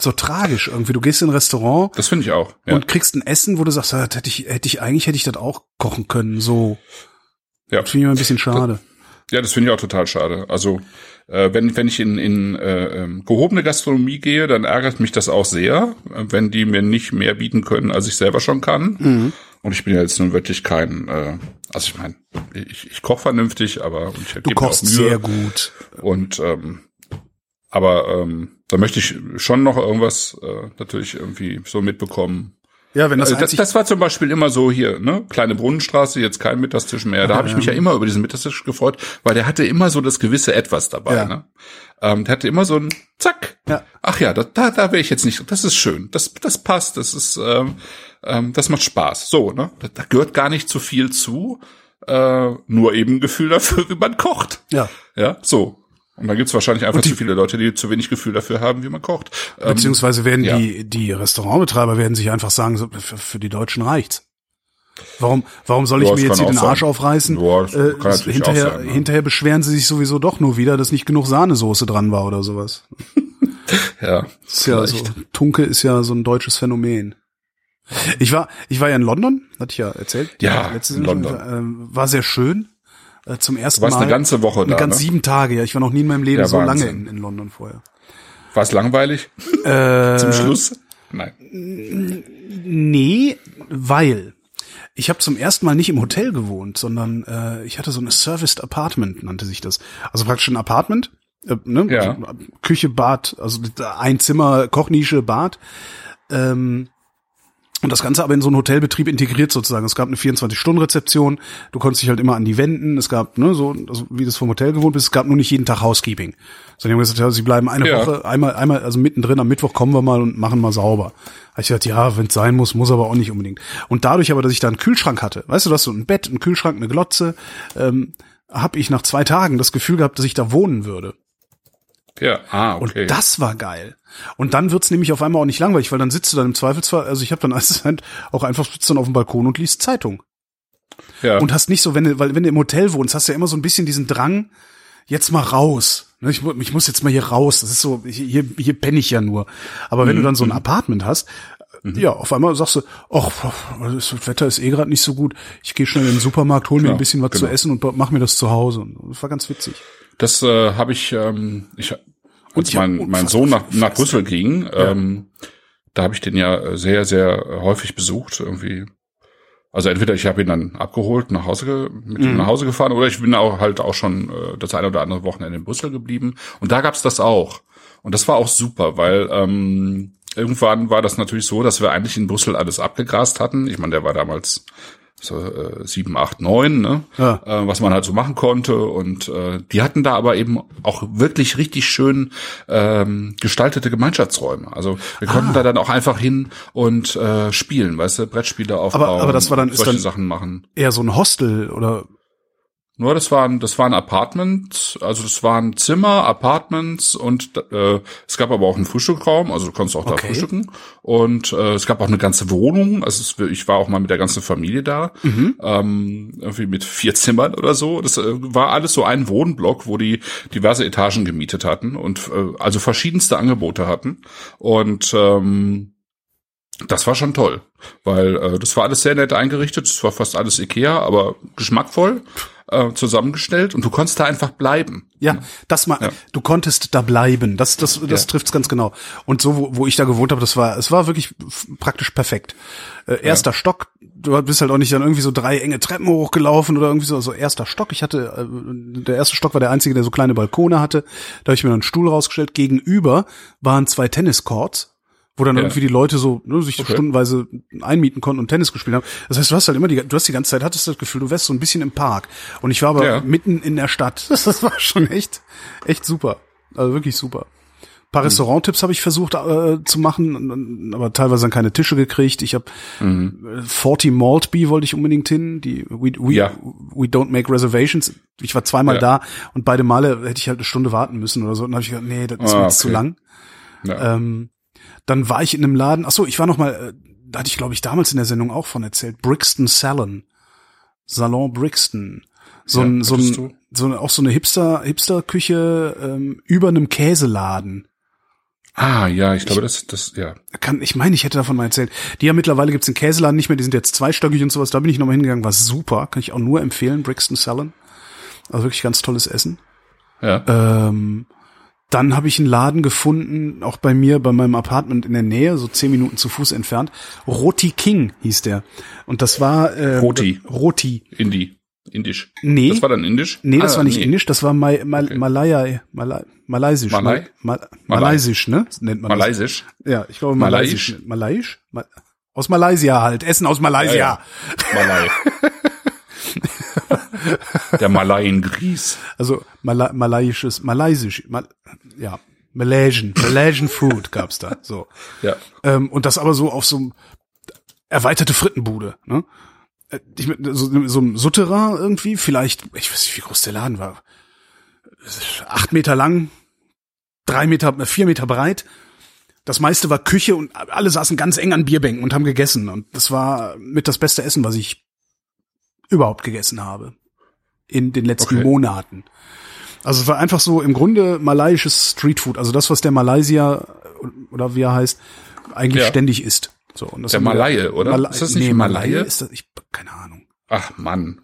so tragisch irgendwie. Du gehst in ein Restaurant das finde ich auch. Ja. und kriegst ein Essen, wo du sagst, ah, das hätte ich, hätte ich eigentlich hätte ich das auch kochen können. So ja. finde ich immer ein bisschen schade. Ja, das finde ich auch total schade. Also äh, wenn wenn ich in in äh, ähm, gehobene Gastronomie gehe, dann ärgert mich das auch sehr, äh, wenn die mir nicht mehr bieten können, als ich selber schon kann. Mhm. Und ich bin ja jetzt nun wirklich kein, äh, also ich meine, ich, ich koche vernünftig, aber und ich Du kochst sehr gut. Und ähm, aber ähm, da möchte ich schon noch irgendwas äh, natürlich irgendwie so mitbekommen. Ja, wenn das Äh, das, einzig- das war zum Beispiel immer so hier, ne? Kleine Brunnenstraße, jetzt kein Mittagstisch mehr. Da habe ich mich ja immer über diesen Mittagstisch gefreut, weil der hatte immer so das gewisse Etwas dabei. Ja. Ne? Ähm, der hatte immer so ein Zack. Ja. Ach ja, da, da, da wäre ich jetzt nicht. Das ist schön. Das, das passt. Das ist, ähm, ähm, das macht Spaß. So, ne? Da, da gehört gar nicht zu viel zu. Äh, nur eben ein Gefühl dafür, wie man kocht. Ja. Ja, so. Und da gibt's wahrscheinlich einfach die- zu viele Leute, die zu wenig Gefühl dafür haben, wie man kocht. Ähm, Beziehungsweise werden ja. die, die Restaurantbetreiber werden sich einfach sagen, für, für die Deutschen reicht's. Warum, warum soll ich Ja, mir jetzt hier den sein. Arsch aufreißen? Ja, das kann natürlich hinterher, sein, ne? hinterher beschweren sie sich sowieso doch nur wieder, dass nicht genug Sahnesoße dran war oder sowas. ja, Ist ja so, Tunke ist ja so ein deutsches Phänomen. Ich war, ich war ja in London, hatte ich ja erzählt. Ja, letztes in Jahr schon. London. Ähm, war sehr schön. Äh, zum ersten Du warst Mal. eine ganze Woche eine da, ganz ne? sieben Tage, ja. Ich war noch nie in meinem Leben Ja, so lange in, in London vorher. War es langweilig Äh, zum Schluss? Nein. Nee, weil ich habe zum ersten Mal nicht im Hotel gewohnt, sondern äh, ich hatte so eine Serviced Apartment, nannte sich das. Also praktisch ein Apartment, äh, ne? Ja. Küche, Bad, also ein Zimmer, Kochnische, Bad. Ähm, und das Ganze aber in so einen Hotelbetrieb integriert sozusagen. Es gab eine 24-Stunden-Rezeption, du konntest dich halt immer an die wenden, es gab, ne, so, also wie das vom Hotel gewohnt bist, es gab nur nicht jeden Tag Housekeeping. Sondern die haben gesagt, ja, sie bleiben eine Ja. Woche, einmal, einmal, also mittendrin, am Mittwoch kommen wir mal und machen mal sauber. Hab ich gesagt, ja, wenn es sein muss, muss aber auch nicht unbedingt. Und dadurch aber, dass ich da einen Kühlschrank hatte, weißt du, dass so ein Bett, ein Kühlschrank, eine Glotze, ähm, habe ich nach zwei Tagen das Gefühl gehabt, dass ich da wohnen würde. Ja, ah, Und okay. das war geil. Und dann wird's nämlich auf einmal auch nicht langweilig, weil dann sitzt du dann im Zweifelsfall, also ich habe dann als auch einfach sitzt dann auf dem Balkon und liest Zeitung. ja. Und hast nicht so, wenn du, weil wenn du im Hotel wohnst, hast du ja immer so ein bisschen diesen Drang, jetzt mal raus. Ne, Ich, ich muss jetzt mal hier raus. Das ist so, hier, hier penne ich ja nur. Aber wenn du dann so ein Apartment hast, ja, auf einmal sagst du, ach, das Wetter ist eh gerade nicht so gut. Ich gehe schnell in den Supermarkt, hol mir Genau, ein bisschen was zu genau. essen und mach mir das zu Hause. Und Das war ganz witzig. Das äh, habe ich, ähm, ich, als mein, mein Sohn nach, nach. Brüssel ging, ähm, da habe ich den ja sehr, sehr häufig besucht irgendwie. Also entweder ich habe ihn dann abgeholt, nach Hause, mit Mhm. ihm nach Hause gefahren, oder ich bin auch halt auch schon äh, das eine oder andere Wochenende in Brüssel geblieben. Und da gab's das auch. Und das war auch super, weil ähm, irgendwann war das natürlich so, dass wir eigentlich in Brüssel alles abgegrast hatten. Ich meine, der war damals so äh, sieben, acht, neun, ne? Ja. äh, was man halt so machen konnte. Und äh, die hatten da aber eben auch wirklich richtig schön ähm, gestaltete Gemeinschaftsräume. Also wir Ah. konnten da dann auch einfach hin und äh, spielen, weißt du, Brettspiele aufbauen, aber das war dann- ist solche dann- Sachen machen. Eher so ein Hostel oder Nur das waren das waren Apartments, also das waren Zimmer, Apartments und äh, es gab aber auch einen Frühstückraum, also du konntest auch da Okay. frühstücken und äh, es gab auch eine ganze Wohnung, also es, ich war auch mal mit der ganzen Familie da, Mhm. ähm, irgendwie mit vier Zimmern oder so. Das äh, war alles so ein Wohnblock, wo die diverse Etagen gemietet hatten und äh, also verschiedenste Angebote hatten und ähm, das war schon toll, weil äh, das war alles sehr nett eingerichtet. Es war fast alles Ikea, aber geschmackvoll äh, zusammengestellt und du konntest da einfach bleiben. Ja, das mal, du konntest da bleiben. Das, das, das Ja. trifft's ganz genau. Und so, wo, wo ich da gewohnt habe, das war, es war wirklich praktisch perfekt. Äh, erster Stock, du bist halt auch nicht dann irgendwie so drei enge Treppen hochgelaufen oder irgendwie so, so erster Stock. Ich hatte, äh, der erste Stock war der einzige, der so kleine Balkone hatte. Da habe ich mir dann einen Stuhl rausgestellt. Gegenüber waren zwei Tenniscourts. Wo dann Ja. irgendwie die Leute so ne, sich so Okay. stundenweise einmieten konnten und Tennis gespielt haben. Das heißt, du hast halt immer die, du hast die ganze Zeit hattest das Gefühl, du wärst so ein bisschen im Park. Und ich war aber Ja. mitten in der Stadt. Das war schon echt, echt super. Also wirklich super. Ein paar Restauranttipps habe ich versucht äh, zu machen, aber teilweise dann keine Tische gekriegt. Ich habe äh, 40 Maltby wollte ich unbedingt hin. Die we, we, Ja. we don't make reservations. Ich war zweimal da und beide Male hätte ich halt eine Stunde warten müssen oder so. Und dann habe ich gedacht, nee, das ist Ah, jetzt zu okay. lang. Ja. Ähm, dann war ich in einem Laden. Ach so, ich war noch mal. Äh, da hatte ich glaube ich damals in der Sendung auch von erzählt. Brixton Salon, Salon Brixton. So Ja, ein, so ein, so eine, auch so eine Hipster Hipster Küche ähm, über einem Käseladen. ah, ja, ich glaube, das, das, ja. Kann, ich meine, ich hätte davon mal erzählt. Die ja mittlerweile gibt's den Käseladen nicht mehr, die sind jetzt zweistöckig und sowas. Da bin ich nochmal hingegangen, war super. Kann ich auch nur empfehlen, Brixton Salon. Also wirklich ganz tolles Essen. Ja. Ähm, dann habe ich einen Laden gefunden, auch bei mir, bei meinem Apartment in der Nähe, so zehn Minuten zu Fuß entfernt. Roti King hieß der. Und das war äh, Roti. Roti. Indi. Indisch. Nee. Das war dann indisch? Nee, das Ah, war nicht nee. indisch, das war Mal, Mal, Malaya, Malay, Malaysisch. Malay? Mal, Malay. Malaysisch, ne? Nennt man das. Malaysisch. Ja, ich glaube? Malaysisch. Malayisch? Mal, Aus Malaysia halt. Essen aus Malaysia. Malai. Der Malaien-Grieß. Also Mala malayisches, malaysisch, Mal ja, Malaysian, Malaysian Food gab's da. So. Ja. Ähm, und das aber so auf so erweiterte Frittenbude, ne? Äh, Ich, mit so, so einem Sutterer irgendwie, vielleicht, ich weiß nicht, wie groß der Laden war. Acht Meter lang, drei Meter, äh, vier Meter breit. Das meiste war Küche und alle saßen ganz eng an Bierbänken und haben gegessen. Und das war mit das beste Essen, was ich überhaupt gegessen habe. In den letzten Okay. Monaten. Also es war einfach so im Grunde malaiisches Streetfood. Also das, was der Malaysia oder wie er heißt, eigentlich Ja. ständig isst. So, und das Der Malaie, oder? Mala Ist das nicht nee, Malaie? Ist das, ich, keine Ahnung. Ach Mann.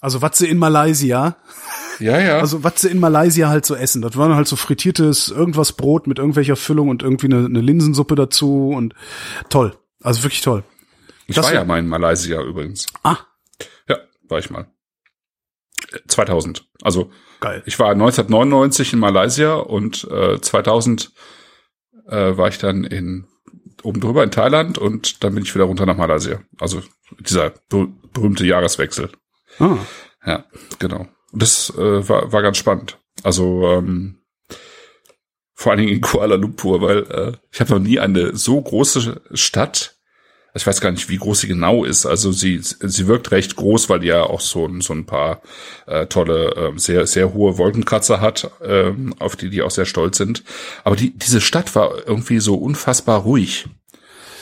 Also was sie in Malaysia, Ja, ja. also was sie in Malaysia halt so essen. Das waren halt so frittiertes irgendwas Brot mit irgendwelcher Füllung und irgendwie eine, eine Linsensuppe dazu und toll. Also wirklich toll. ich das- war ja mal in Malaysia übrigens. Ah, war ich mal. Äh, 2000. Also geil. ich war 1999 in Malaysia und äh, 2000 äh, war ich dann in oben drüber in Thailand und dann bin ich wieder runter nach Malaysia. Also dieser ber berühmte Jahreswechsel. Ah, Ja, genau. Und das äh, war, war ganz spannend. Also ähm, vor allen Dingen in Kuala Lumpur, weil äh, ich habe noch nie eine so große Stadt. Ich weiß gar nicht, wie groß sie genau ist. Also sie sie wirkt recht groß, weil die ja auch so ein so ein paar äh, tolle ähm, sehr sehr hohe Wolkenkratzer hat, ähm, auf die die auch sehr stolz sind. Aber die diese Stadt war irgendwie so unfassbar ruhig.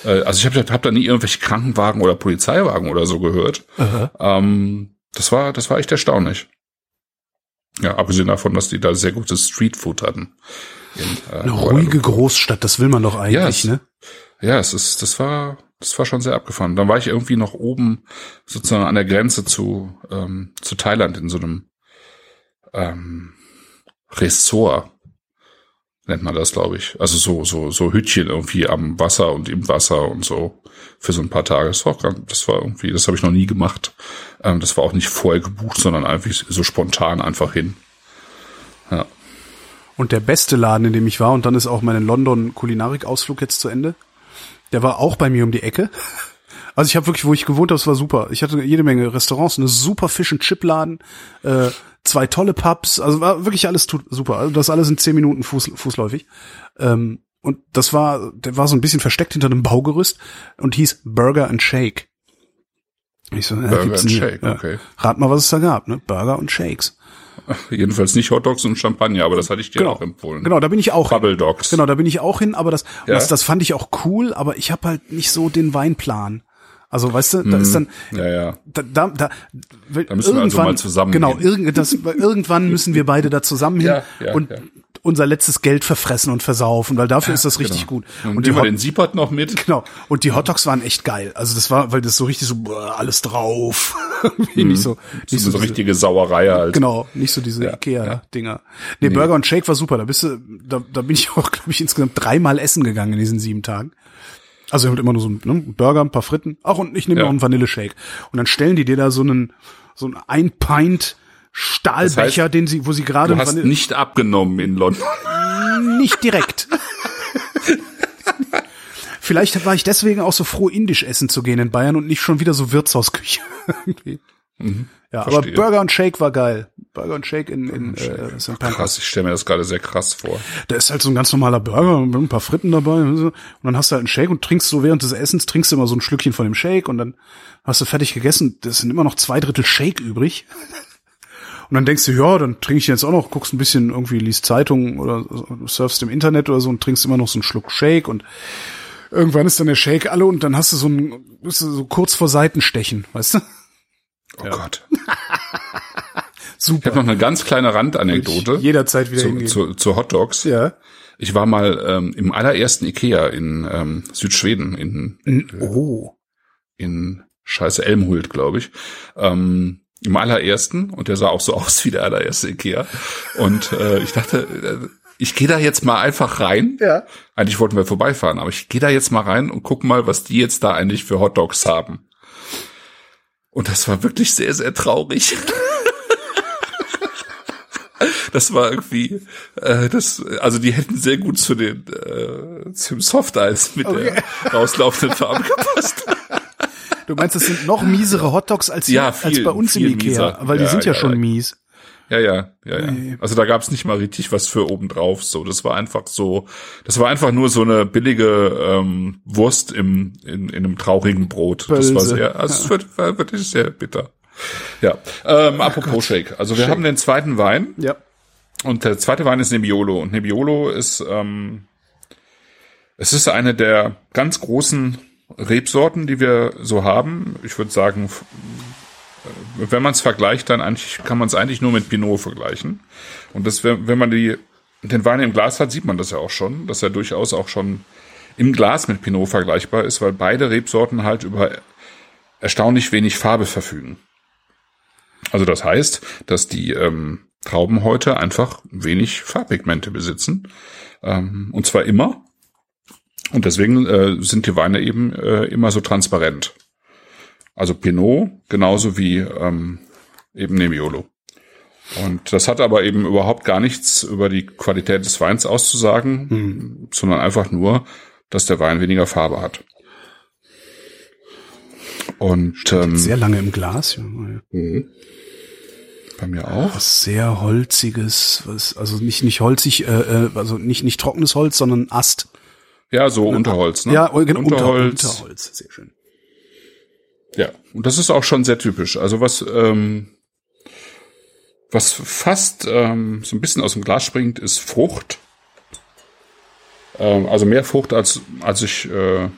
Äh, also ich habe hab da nie irgendwelche Krankenwagen oder Polizeiwagen oder so gehört. Ähm, das war, das war echt erstaunlich. Ja, abgesehen davon, dass die da sehr gutes Streetfood hatten. In, äh, eine ruhige. Großstadt, das will man doch eigentlich, Ja, es- ne? Ja, es ist, das war, das war schon sehr abgefahren. Dann war ich irgendwie noch oben sozusagen an der Grenze zu, ähm, zu Thailand in so einem ähm, Resort nennt man das, glaube ich. Also so, so, so Hütchen irgendwie am Wasser und im Wasser und so für so ein paar Tage. Das war das war irgendwie, das habe ich noch nie gemacht. Ähm, das war auch nicht vorher gebucht, sondern einfach so spontan einfach hin. Ja. Und der beste Laden, in dem ich war, und dann ist auch mein London Kulinarikausflug jetzt zu Ende, der war auch bei mir um die Ecke. Also ich habe wirklich, wo ich gewohnt habe, es war super. Ich hatte jede Menge Restaurants, eine super Fish and Chip Laden, äh, zwei tolle Pubs, also war wirklich alles tut, super. Also das alles in zehn Minuten Fuß, fußläufig. Ähm, und das war, der war so ein bisschen versteckt hinter einem Baugerüst und hieß Burger and Shake. Ich so, ja, Burger and. Shake, okay. Rat mal, was es da gab, ne? Burger und Shakes. Jedenfalls nicht Hotdogs und Champagner, aber das hatte ich dir Genau. auch empfohlen. Genau, da bin ich auch. Bubble Dogs. Genau, da bin ich auch hin, aber das, Ja. das, das fand ich auch cool, aber ich habe halt nicht so den Weinplan. Also weißt du, da ist dann Ja, ja. da, da, da, Da müssen wir also mal zusammen Genau, irgend, das, irgendwann müssen wir beide da zusammen hin Ja, ja, und ja. Unser letztes Geld verfressen und versaufen, weil dafür ist das richtig gut. Und, Und die Hot, den Siepert noch mit. genau, und die Hotdogs waren echt geil. Also das war, weil das so richtig so boah, alles drauf. Irgendwie nicht so, nicht Mhm. So, so, diese- richtige Sauerei halt. Genau, nicht so diese Ja, Ikea-Dinger. Nee, Burger und Shake war super. Da bist du, da, da bin ich auch, glaube ich, insgesamt dreimal essen gegangen in diesen sieben Tagen. Also immer nur so ein ne, Burger, ein paar Fritten. Ach, und ich nehme Ja. noch einen Vanilleshake. Und dann stellen die dir da so einen, so einen ein Pint Stahlbecher, Das heißt, den sie, wo sie gerade Du hast nicht abgenommen in London. nicht direkt. Vielleicht war ich deswegen auch so froh, indisch essen zu gehen in Bayern und nicht schon wieder so Wirtshausküche. Irgendwie. ja, aber Mhm. verstehe. Burger und Shake war geil. Burger und Shake in, in äh, St. Pancras. Krass, ich stelle mir das gerade sehr krass vor. Da ist halt so ein ganz normaler Burger mit ein paar Fritten dabei und so. Und dann hast du halt einen Shake und trinkst so während des Essens, trinkst du immer so ein Schlückchen von dem Shake und dann hast du fertig gegessen. Das sind immer noch zwei Drittel Shake übrig. Und dann denkst du, ja, dann trinke ich jetzt auch noch, guckst ein bisschen irgendwie, liest Zeitung oder surfst im Internet oder so und trinkst immer noch so einen Schluck Shake und irgendwann ist dann der Shake alle und dann hast du so ein, bist du so kurz vor Seitenstechen, weißt du? Oh Gott. Ich Super. habe noch eine ganz kleine Randanekdote Jederzeit wieder zu, hingehen. zu, zu Hot Dogs. ja. Ich war mal ähm, im allerersten Ikea in ähm, Südschweden, in, Oh. in Scheiße Elmhult, glaube ich. Ähm, Im allerersten, und der sah auch so aus wie der allererste Ikea. Und äh, ich dachte, äh, ich gehe da jetzt mal einfach rein. Ja. Eigentlich wollten wir vorbeifahren, aber ich gehe da jetzt mal rein und guck mal, was die jetzt da eigentlich für Hot Dogs haben. Und das war wirklich sehr, sehr traurig. das war irgendwie, äh, das, also die hätten sehr gut zu den äh, zum Soft Eis mit okay. der rauslaufenden Farbe gepasst. Du meinst, das sind noch miesere Hotdogs als, ja, viel, als bei uns im Ikea, mieser. weil die ja, sind ja, ja schon mies. Ja, ja, ja, ja. Also da gab's nicht mal richtig was für obendrauf. So, das war einfach so, das war einfach nur so eine billige ähm, Wurst im in, in einem traurigen Brot. Böse. Das war sehr, also es wird, war wirklich sehr bitter. Ja. Ähm, apropos Gott. Shake. Also wir Shake. haben den zweiten Wein. Ja. Und der zweite Wein ist Nebbiolo. Und Nebbiolo ist, ähm, es ist eine der ganz großen Rebsorten, die wir so haben. Ich würde sagen, wenn man es vergleicht, dann eigentlich kann man es eigentlich nur mit Pinot vergleichen. Und das, wenn man die, den Wein im Glas hat, sieht man das ja auch schon, dass er durchaus auch schon im Glas mit Pinot vergleichbar ist, weil beide Rebsorten halt über erstaunlich wenig Farbe verfügen. Also das heißt, dass die ähm, Trauben heute einfach wenig Farbpigmente besitzen. Ähm, und zwar immer. Und deswegen äh, sind die Weine eben äh, immer so transparent. Also Pinot genauso wie ähm, eben Nebbiolo. Und das hat aber eben überhaupt gar nichts über die Qualität des Weins auszusagen, mhm. sondern einfach nur, dass der Wein weniger Farbe hat. Und ähm, sehr lange im Glas. Ja. Mhm. Bei mir auch. Was sehr holziges, was also nicht nicht holzig, äh, äh also nicht nicht trockenes Holz, sondern Ast. Ja, so Unterholz, ne? Ja, genau, Unterholz. Unterholz, sehr schön. Ja, und das ist auch schon sehr typisch. Also was, ähm, was fast ähm, so ein bisschen aus dem Glas springt, ist Frucht. Ähm, also mehr Frucht als als ich äh,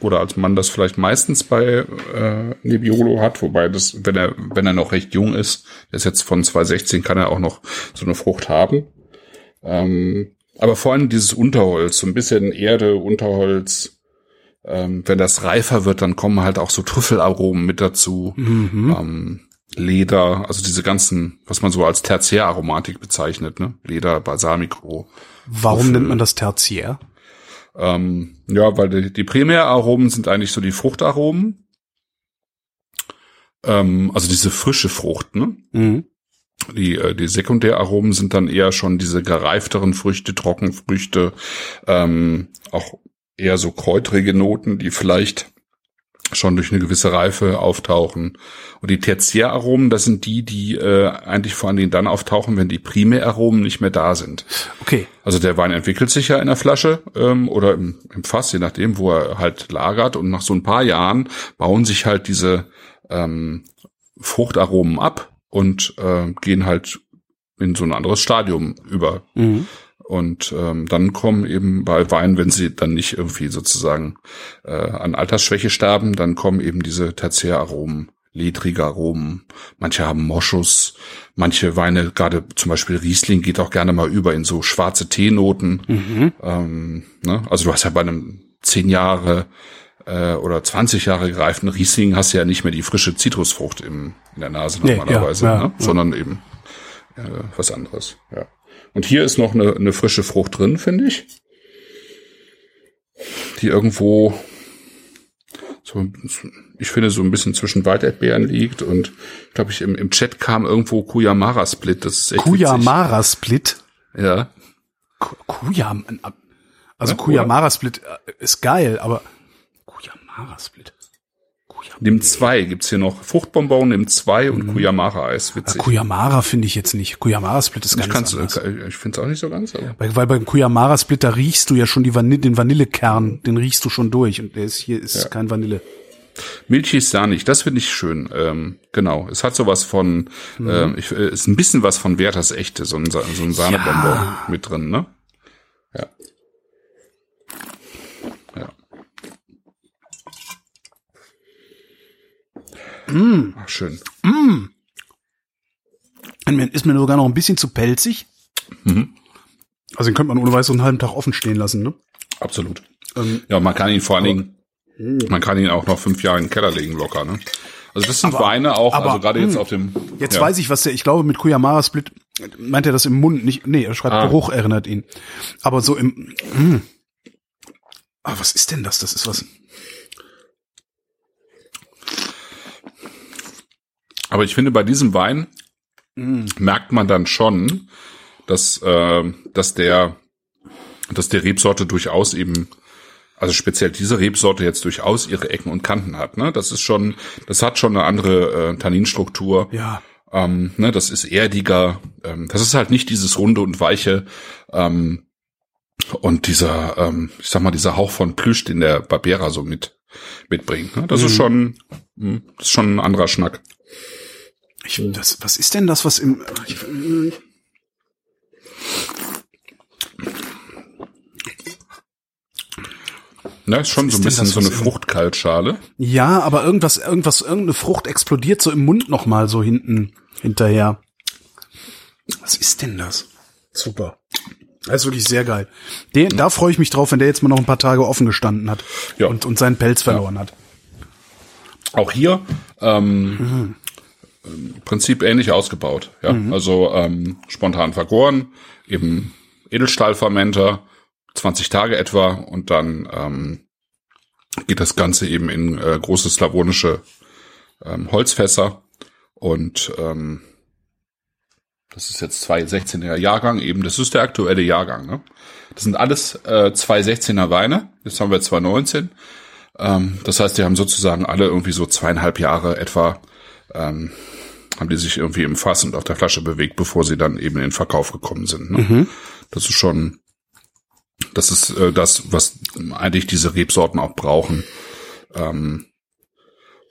oder als man das vielleicht meistens bei äh, Nebbiolo hat, wobei das, wenn er wenn er noch recht jung ist, der ist jetzt von 2016, kann er auch noch so eine Frucht haben. Ähm, aber vor allem dieses Unterholz, so ein bisschen Erde, Unterholz, ähm, wenn das reifer wird, dann kommen halt auch so Trüffelaromen mit dazu. Mhm. Ähm, Leder, also diese ganzen, was man so als Tertiäraromatik bezeichnet, ne? Leder, Balsamico. Warum Trüffel. nennt man das Tertiär? Ähm, ja, weil die, die Primäraromen sind eigentlich so die Fruchtaromen. Ähm, also diese frische Frucht, ne? Mhm. Die, äh, die Sekundäraromen sind dann eher schon diese gereifteren Früchte, Trockenfrüchte, ähm, auch eher so kräutrige Noten, die vielleicht schon durch eine gewisse Reife auftauchen. Und die Tertiäraromen, das sind die, die äh, eigentlich vor allen Dingen dann auftauchen, wenn die Primäraromen nicht mehr da sind. Okay. Also der Wein entwickelt sich ja in der Flasche ähm, oder im, im Fass, je nachdem, wo er halt lagert. Und nach so ein paar Jahren bauen sich halt diese ähm, Fruchtaromen ab und äh, gehen halt in so ein anderes Stadium über. Mhm. Und ähm, dann kommen eben bei Wein, wenn sie dann nicht irgendwie sozusagen äh, an Altersschwäche sterben, dann kommen eben diese Tertiäraromen, ledrige Aromen. Manche haben Moschus, manche Weine, gerade zum Beispiel Riesling, geht auch gerne mal über in so schwarze Teenoten. Mhm. Ähm, ne? Also du hast ja bei einem zehn Jahre äh, oder 20 Jahre gereiften Riesling hast du ja nicht mehr die frische Zitrusfrucht im, in der Nase normalerweise, nee, ja, ja, ne? Ja. sondern eben äh, was anderes. Ja. Und hier ist noch eine, eine frische Frucht drin, finde ich. Die irgendwo so, ich finde, so ein bisschen zwischen Walderdbeeren liegt und glaube ich, im, im Chat kam irgendwo Kuyamara Split. Das ist echt Kuyamara Split? Ja. Kuyam, also ja, Kuyamara Split äh, ist geil, aber Kuyamara Split. Nimm zwei gibt's hier noch. Fruchtbonbon, nimm zwei und mhm. Kuyamara-Eis. Witzig. Kuyamara finde ich jetzt nicht. Kuyamara-Split ist ganz kannst, anders. Ich finde es auch nicht so ganz. Aber. Weil, weil beim Kuyamara-Split, da riechst du ja schon die Vanille, den Vanillekern, den riechst du schon durch. Und der ist hier ist ja. kein Vanille. Milchig sahnig, das finde ich schön. Ähm, genau, es hat sowas von, mhm. ähm, ich, äh, ist ein bisschen was von Werthers Echte, so ein, so ein Sahnebonbon ja. mit drin, ne? Mm. Ach, schön. Mm. Ist mir sogar noch ein bisschen zu pelzig. Mhm. Also den könnte man ohne Weiß so einen halben Tag offen stehen lassen, ne? Absolut. Ähm, ja, man kann ihn vor allen Dingen, man kann ihn auch noch fünf Jahre in den Keller legen locker, ne? Also das sind aber, Weine auch, aber, also gerade jetzt hm. auf dem. Jetzt ja. weiß ich, was der, ich glaube mit Kuyamara Split meint er das im Mund nicht, nee, er schreibt ah. Geruch erinnert ihn. Aber so im, mh. Hm. Ah, was ist denn das? Das ist was. Aber ich finde bei diesem Wein, merkt man dann schon, dass, äh, dass der, dass der Rebsorte durchaus eben, also speziell diese Rebsorte jetzt durchaus ihre Ecken und Kanten hat. Ne? Das ist schon, das hat schon eine andere äh, Tanninstruktur. Ja. Ähm, ne, das ist erdiger. Ähm, das ist halt nicht dieses runde und weiche ähm, und dieser, ähm, ich sag mal, dieser Hauch von Plüsch, den der Barbera so mit mitbringt. Ne? Das ist schon, mh, das ist schon ein anderer Schnack. Ich, das, was ist denn das, was im. Ich, Ne, ist schon Was so ein bisschen das, so eine Fruchtkaltschale. ja, aber irgendwas, irgendwas, irgendeine Frucht explodiert so im Mund noch mal so hinten hinterher. Was ist denn das? Super. Das ist wirklich sehr geil. Den, da freue ich mich drauf, wenn der jetzt mal noch ein paar Tage offen gestanden hat Ja. und, und seinen Pelz verloren hat. Auch hier ähm, im Prinzip ähnlich ausgebaut. Ja, also ähm, spontan vergoren, eben Edelstahlfermenter, 20 Tage etwa und dann ähm, geht das Ganze eben in äh, große slawonische ähm, Holzfässer und ähm, das ist jetzt 2016er Jahrgang, eben das ist der aktuelle Jahrgang. Ne? Das sind alles äh, 2016er Weine, jetzt haben wir 2019. Ähm, das heißt, die haben sozusagen alle irgendwie so zweieinhalb Jahre etwa, ähm, haben die sich irgendwie im Fass und auf der Flasche bewegt, bevor sie dann eben in den Verkauf gekommen sind. Ne? Das ist schon, das ist äh, das, was eigentlich diese Rebsorten auch brauchen, ähm,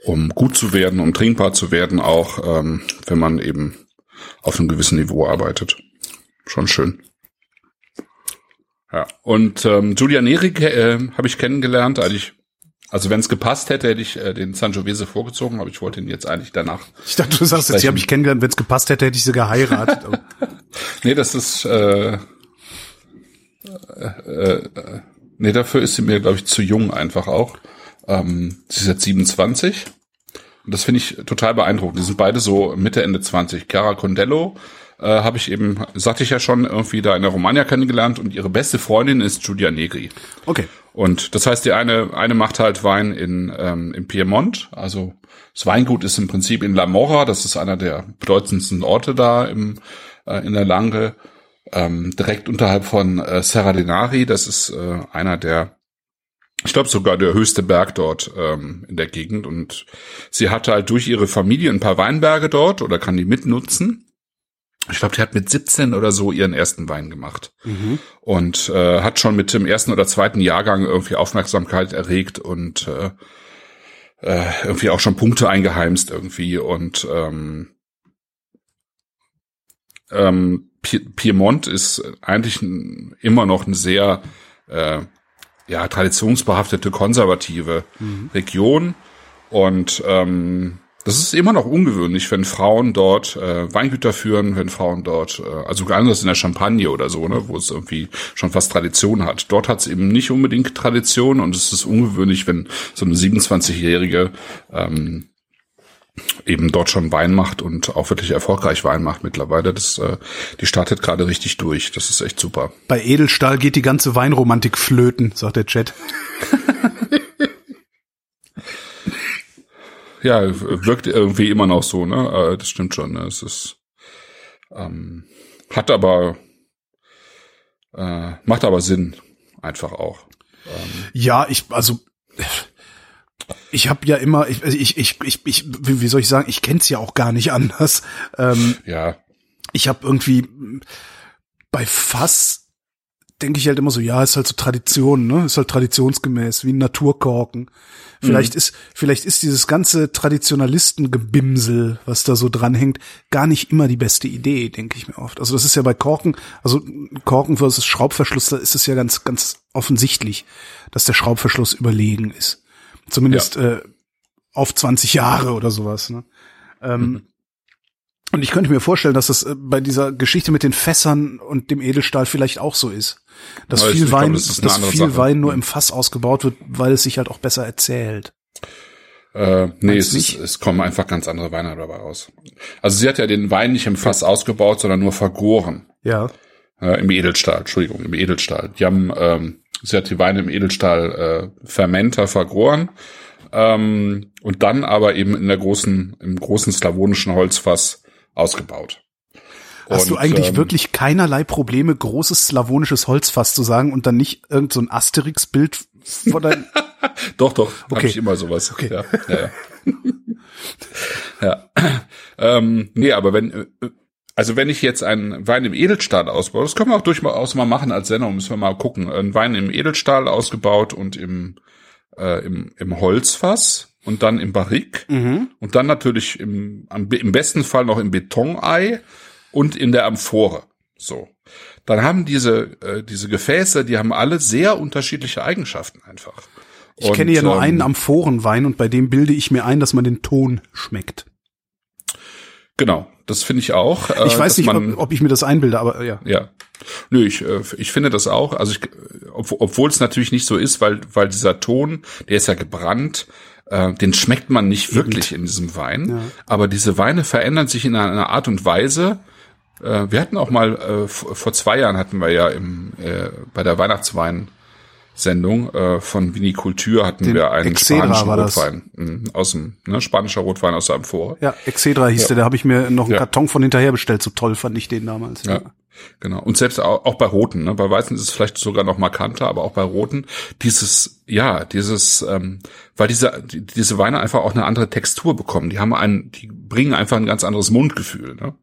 um gut zu werden, um trinkbar zu werden, auch ähm, wenn man eben auf einem gewissen Niveau arbeitet. Schon schön. Ja, und ähm, Giulia Neri äh, habe ich kennengelernt, eigentlich also wenn es gepasst hätte, hätte ich äh, den Sangiovese vorgezogen, aber ich wollte ihn jetzt eigentlich danach. Ich dachte, du sagst jetzt, die habe ich kennengelernt, wenn es gepasst hätte, hätte ich sie geheiratet. Nee, das ist äh, äh, äh, nee, dafür ist sie mir, glaube ich, zu jung einfach auch. Ähm, sie ist jetzt 27. Und das finde ich total beeindruckend. Die sind beide so Mitte, Ende 20. Chiara Condello äh, habe ich eben, sagte ich ja schon, irgendwie da in der Romagna kennengelernt und ihre beste Freundin ist Giulia Negri. okay. Und das heißt, die eine, eine macht halt Wein in, ähm, im Piemont. Also das Weingut ist im Prinzip in La Morra. Das ist einer der bedeutendsten Orte da im, äh, in der Lange. Ähm, direkt unterhalb von äh, Serra Denari. Das ist äh, einer der, ich glaube sogar der höchste Berg dort ähm, in der Gegend. Und sie hatte halt durch ihre Familie ein paar Weinberge dort oder kann die mitnutzen. Ich glaube, die hat mit 17 oder so ihren ersten Wein gemacht. Und äh, hat schon mit dem ersten oder zweiten Jahrgang irgendwie Aufmerksamkeit erregt und äh, äh, irgendwie auch schon Punkte eingeheimst irgendwie. Und ähm, ähm, Pi- Piemont ist eigentlich ein, immer noch eine sehr äh, ja traditionsbehaftete konservative Region. Und ähm, das ist immer noch ungewöhnlich, wenn Frauen dort äh, Weingüter führen, wenn Frauen dort, äh, also anders in der Champagne oder so, ne, wo es irgendwie schon fast Tradition hat. Dort hat es eben nicht unbedingt Tradition und es ist ungewöhnlich, wenn so eine 27-jährige ähm, eben dort schon Wein macht und auch wirklich erfolgreich Wein macht mittlerweile. Das, äh, die startet gerade richtig durch. Das ist echt super. Bei Edelstahl geht die ganze Weinromantik flöten, sagt der Chat. Ja, wirkt irgendwie immer noch so, ne? Äh, Das stimmt schon. Ne? Es ist ähm, hat aber äh, macht aber Sinn einfach auch. Ja, ich, also ich habe ja immer, ich, ich, ich, ich, ich, wie wie soll ich sagen, ich kenn's ja auch gar nicht anders. Ähm, Ja, ich habe irgendwie bei Fass denke ich halt immer so, ja, ist halt so Tradition, ne? Ist halt traditionsgemäß, wie ein Naturkorken. Vielleicht ist, vielleicht ist dieses ganze Traditionalistengebimsel, was da so dranhängt, gar nicht immer die beste Idee, denke ich mir oft. Also das ist ja bei Korken, also Korken versus Schraubverschluss, da ist es ja ganz, ganz offensichtlich, dass der Schraubverschluss überlegen ist. Zumindest äh, auf 20 Jahre oder sowas. Ne? Ähm, Und ich könnte mir vorstellen, dass das äh, bei dieser Geschichte mit den Fässern und dem Edelstahl vielleicht auch so ist. Dass ich- viel Wein, das ist eine dass viel Sache. Wein nur im Fass ausgebaut wird, weil es sich halt auch besser erzählt. äh, nee, es, ist, es kommen einfach ganz andere Weine dabei raus. Also sie hat ja den Wein nicht im Fass ausgebaut, sondern nur vergoren. Ja. Äh, Im Edelstahl, Entschuldigung, im Edelstahl. Die haben, ähm, sie hat die Weine im Edelstahl äh, Fermenter vergoren ähm, und dann aber eben in der großen, im großen slawonischen Holzfass ausgebaut. Hast du Und, eigentlich ähm, wirklich keinerlei Probleme, großes slawonisches Holzfass zu sagen und dann nicht irgend so ein Asterix-Bild vor dein Doch, doch, okay. Okay. habe ich immer sowas. Okay. Ja, ja, ja. ja. Ähm, nee, aber wenn, äh, also wenn ich jetzt einen Wein im Edelstahl ausbaue, das können wir auch durchaus mal machen als Sendung, müssen wir mal gucken. Ein Wein im Edelstahl ausgebaut und im, äh, im, im Holzfass und dann im Barrik Mhm. und dann natürlich im, am, im besten Fall noch im Betonei und in der Amphore. So. Dann haben diese, äh, diese Gefäße, die haben alle sehr unterschiedliche Eigenschaften einfach. Ich kenne ja nur ähm, einen Amphorenwein und bei dem bilde ich mir ein, dass man den Ton schmeckt. Genau, das finde ich auch. äh, Ich weiß nicht, man, ob, ob ich mir das einbilde, aber ja. Ja. Nö, ich, äh, ich finde das auch. Also ich, ob, obwohl es natürlich nicht so ist, weil, weil dieser Ton, der ist ja gebrannt, äh, den schmeckt man nicht wirklich in diesem Wein. Ja. Aber diese Weine verändern sich in einer Art und Weise. Äh, wir hatten auch mal, äh, vor zwei Jahren hatten wir ja im, äh, bei der Weihnachtswein Sendung äh, von Vinikultur hatten Den wir einen Excedra spanischen. Rotwein mhm, aus dem ne, spanischer Rotwein aus der Amphore. Ja, Excedra hieß der, da habe ich mir noch einen Ja. Karton von hinterher bestellt, so toll fand ich den damals. Ja, genau. Und selbst auch, bei Roten, ne? bei Weißen ist es vielleicht sogar noch markanter, aber auch bei Roten, dieses, ja, dieses, ähm, weil diese, die, diese Weine einfach auch eine andere Textur bekommen. Die haben einen, die bringen einfach ein ganz anderes Mundgefühl. Ne?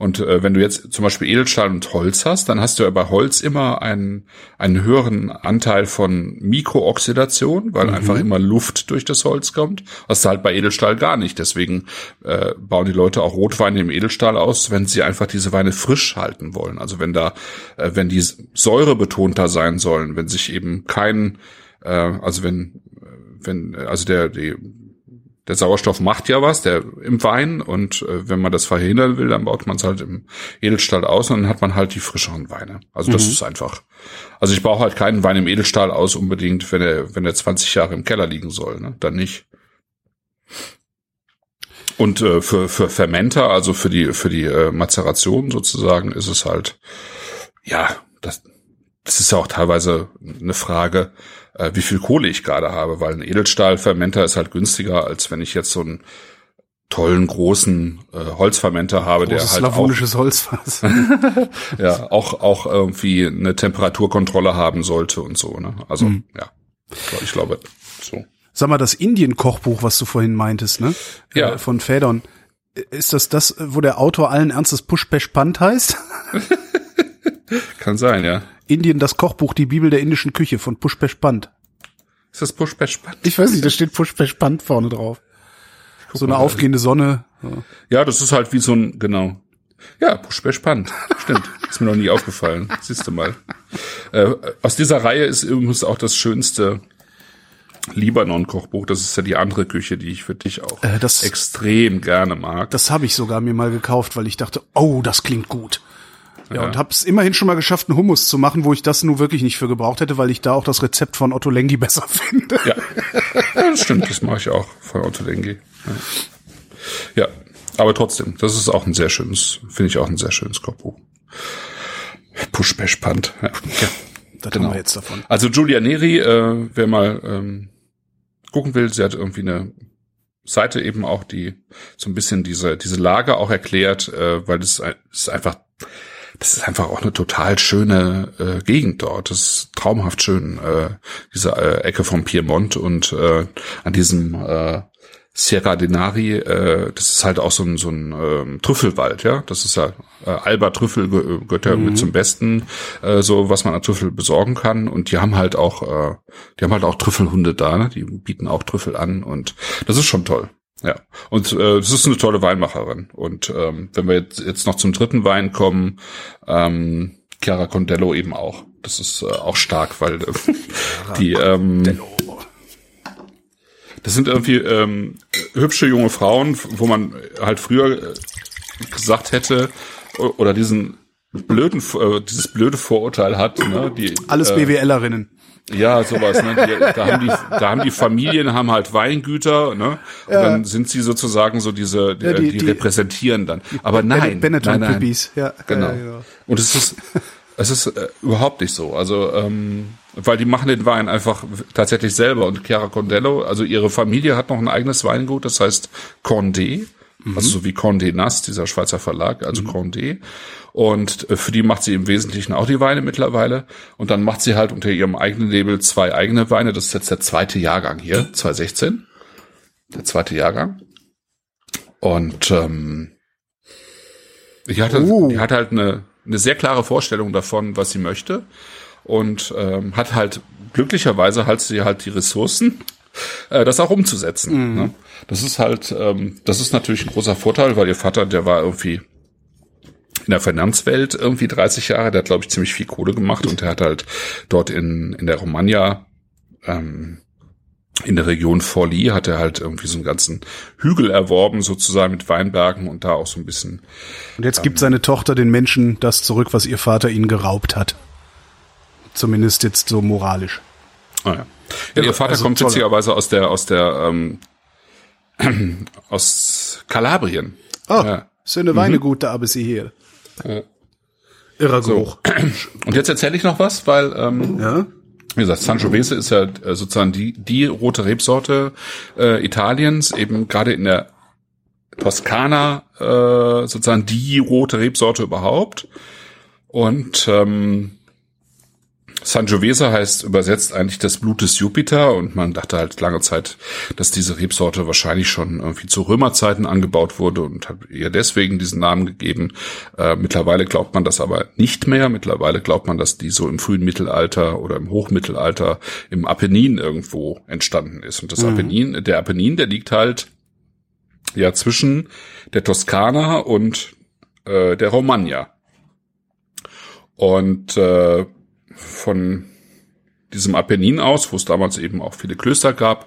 Und äh, wenn du jetzt zum Beispiel Edelstahl und Holz hast, dann hast du ja bei Holz immer einen, einen höheren Anteil von Mikrooxidation, weil einfach immer Luft durch das Holz kommt. Hast du halt bei Edelstahl gar nicht. Deswegen äh, bauen die Leute auch Rotweine im Edelstahl aus, wenn sie einfach diese Weine frisch halten wollen. Also wenn da, äh, wenn die Säure betonter sein sollen, wenn sich eben kein, äh, also wenn, wenn, also der, die, der Sauerstoff macht ja was, der im Wein und äh, wenn man das verhindern will, dann baut man es halt im Edelstahl aus und dann hat man halt die frischeren Weine. Also das ist einfach. Also ich brauche halt keinen Wein im Edelstahl aus unbedingt, wenn er wenn er 20 Jahre im Keller liegen soll, ne? Dann nicht. Und äh, für für Fermenter, also für die für die äh, Mazeration sozusagen, ist es halt ja, das das ist ja auch teilweise eine Frage, äh, wie viel Kohle ich gerade habe, weil ein Edelstahlfermenter ist halt günstiger, als wenn ich jetzt so einen tollen großen äh, Holzfermenter habe, Großes der halt auch, slavonisches Holzfass. ja, auch auch irgendwie eine Temperaturkontrolle haben sollte und so. Ne? Also Mhm. ja, ich glaub- ich glaube so. Sag mal, das Indien-Kochbuch, was du vorhin meintest, ne? Ja. Äh, Von Fedon. Ist das das, wo der Autor allen Ernstes Pushpesh Pant heißt? Kann sein, ja. Indien, das Kochbuch, die Bibel der indischen Küche von Pushpesh Pant. Ist das Push Patch Pant? Ich weiß nicht, da steht Pushpesh Pant vorne drauf. So eine aufgehende Sonne. Ja. Ja, das ist halt wie so ein, genau. Ja, Push Patch Pant. Stimmt. Ist mir noch nie aufgefallen. Siehst du mal. Äh, aus dieser Reihe ist übrigens auch das schönste Libanon-Kochbuch. Das ist ja die andere Küche, die ich für dich auch Äh, das- extrem gerne mag. Das habe ich sogar mir mal gekauft, weil ich dachte, oh, das klingt gut. Ja, Ja. und habe es immerhin schon mal geschafft, einen Hummus zu machen, wo ich das nun wirklich nicht für gebraucht hätte, weil ich da auch das Rezept von Otto Lengi besser finde. Ja. ja, das stimmt. Das mache ich auch von Otto Lengi. Ja. ja, aber trotzdem, das ist auch ein sehr schönes, finde ich auch ein sehr schönes Kochbuch. Push Patch Pant. Ja. Das Genau. haben wir jetzt davon. Also Julia Neri, äh, wer mal ähm, gucken will, sie hat irgendwie eine Seite eben auch, die so ein bisschen diese diese Lage auch erklärt, äh, weil das ist einfach das ist einfach auch eine total schöne äh, Gegend dort. Das ist traumhaft schön, äh, diese äh, Ecke vom Piemont und äh, an diesem äh, Sierra Denari, äh, das ist halt auch so ein, so ein ähm, Trüffelwald, ja. Das ist ja äh, Alba Trüffel geh- gehört ja mit zum Besten, äh, so was man an Trüffel besorgen kann. Und die haben halt auch, äh, die haben halt auch Trüffelhunde da, ne? Die bieten auch Trüffel an und das ist schon toll. Ja, und äh, es ist eine tolle Weinmacherin. Und ähm, wenn wir jetzt, jetzt noch zum dritten Wein kommen, ähm, Chiara Condello eben auch. Das ist äh, auch stark, weil äh, die ähm, das sind irgendwie ähm, hübsche junge Frauen, wo man halt früher äh, gesagt hätte oder diesen blöden äh, dieses blöde Vorurteil hat, ne, die Alles äh, BWLerinnen. Ja, sowas, ne? Die, da, haben die, da haben die Familien haben halt Weingüter, ne? Und dann sind sie sozusagen so diese, die, Ja, die- die, repräsentieren dann. Aber nein, Benetton nein, nein. Ja, Genau. Ja, genau. Und es ist, es ist äh, überhaupt nicht so. Also, ähm, weil die machen den Wein einfach tatsächlich selber. Und Chiara Condello, also ihre Familie hat noch ein eigenes Weingut, das heißt Condé. Also so wie Condé Nast, dieser Schweizer Verlag, also mhm. Condé. Und äh, für die macht sie im Wesentlichen auch die Weine mittlerweile. Und dann macht sie halt unter ihrem eigenen Label zwei eigene Weine. Das ist jetzt der zweite Jahrgang hier, 2016. Der zweite Jahrgang. Und ähm, die hat, halt, uh. die hat halt eine, eine sehr klare Vorstellung davon, was sie möchte. Und ähm, hat halt glücklicherweise hat sie halt die Ressourcen, äh, das auch umzusetzen. Mhm. Ne? Das ist halt, ähm, das ist natürlich ein großer Vorteil, weil ihr Vater, der war irgendwie in der Finanzwelt irgendwie 30 Jahre, der hat, glaube ich, ziemlich viel Kohle gemacht und der hat halt dort in, in der Romagna, ähm, in der Region Forli hat er halt irgendwie so einen ganzen Hügel erworben, sozusagen mit Weinbergen und da auch so ein bisschen. Und jetzt ähm, gibt seine Tochter den Menschen das zurück, was ihr Vater ihnen geraubt hat. Zumindest jetzt so moralisch. Ah ja. ja ihr Vater also kommt witzigerweise aus der, aus der, ähm, aus Kalabrien. Oh, ja. schöne Weine mhm. gut, da aber sie hier. Ja. Irrer Geruch. So. Und jetzt erzähle ich noch was, weil ähm, ja? wie gesagt, Sangiovese ist ja äh, sozusagen die die rote Rebsorte äh, Italiens, eben gerade in der Toskana äh, sozusagen die rote Rebsorte überhaupt. Und ähm, Sangiovese heißt übersetzt eigentlich das Blut des Jupiter und man dachte halt lange Zeit, dass diese Rebsorte wahrscheinlich schon irgendwie zu Römerzeiten angebaut wurde und hat ihr deswegen diesen Namen gegeben. Äh, mittlerweile glaubt man das aber nicht mehr. Mittlerweile glaubt man, dass die so im frühen Mittelalter oder im Hochmittelalter im Apennin irgendwo entstanden ist. Und das mhm. Apennin, der Apennin, der liegt halt ja zwischen der Toskana und äh, der Romagna. Und äh, von diesem Apennin aus, wo es damals eben auch viele Klöster gab,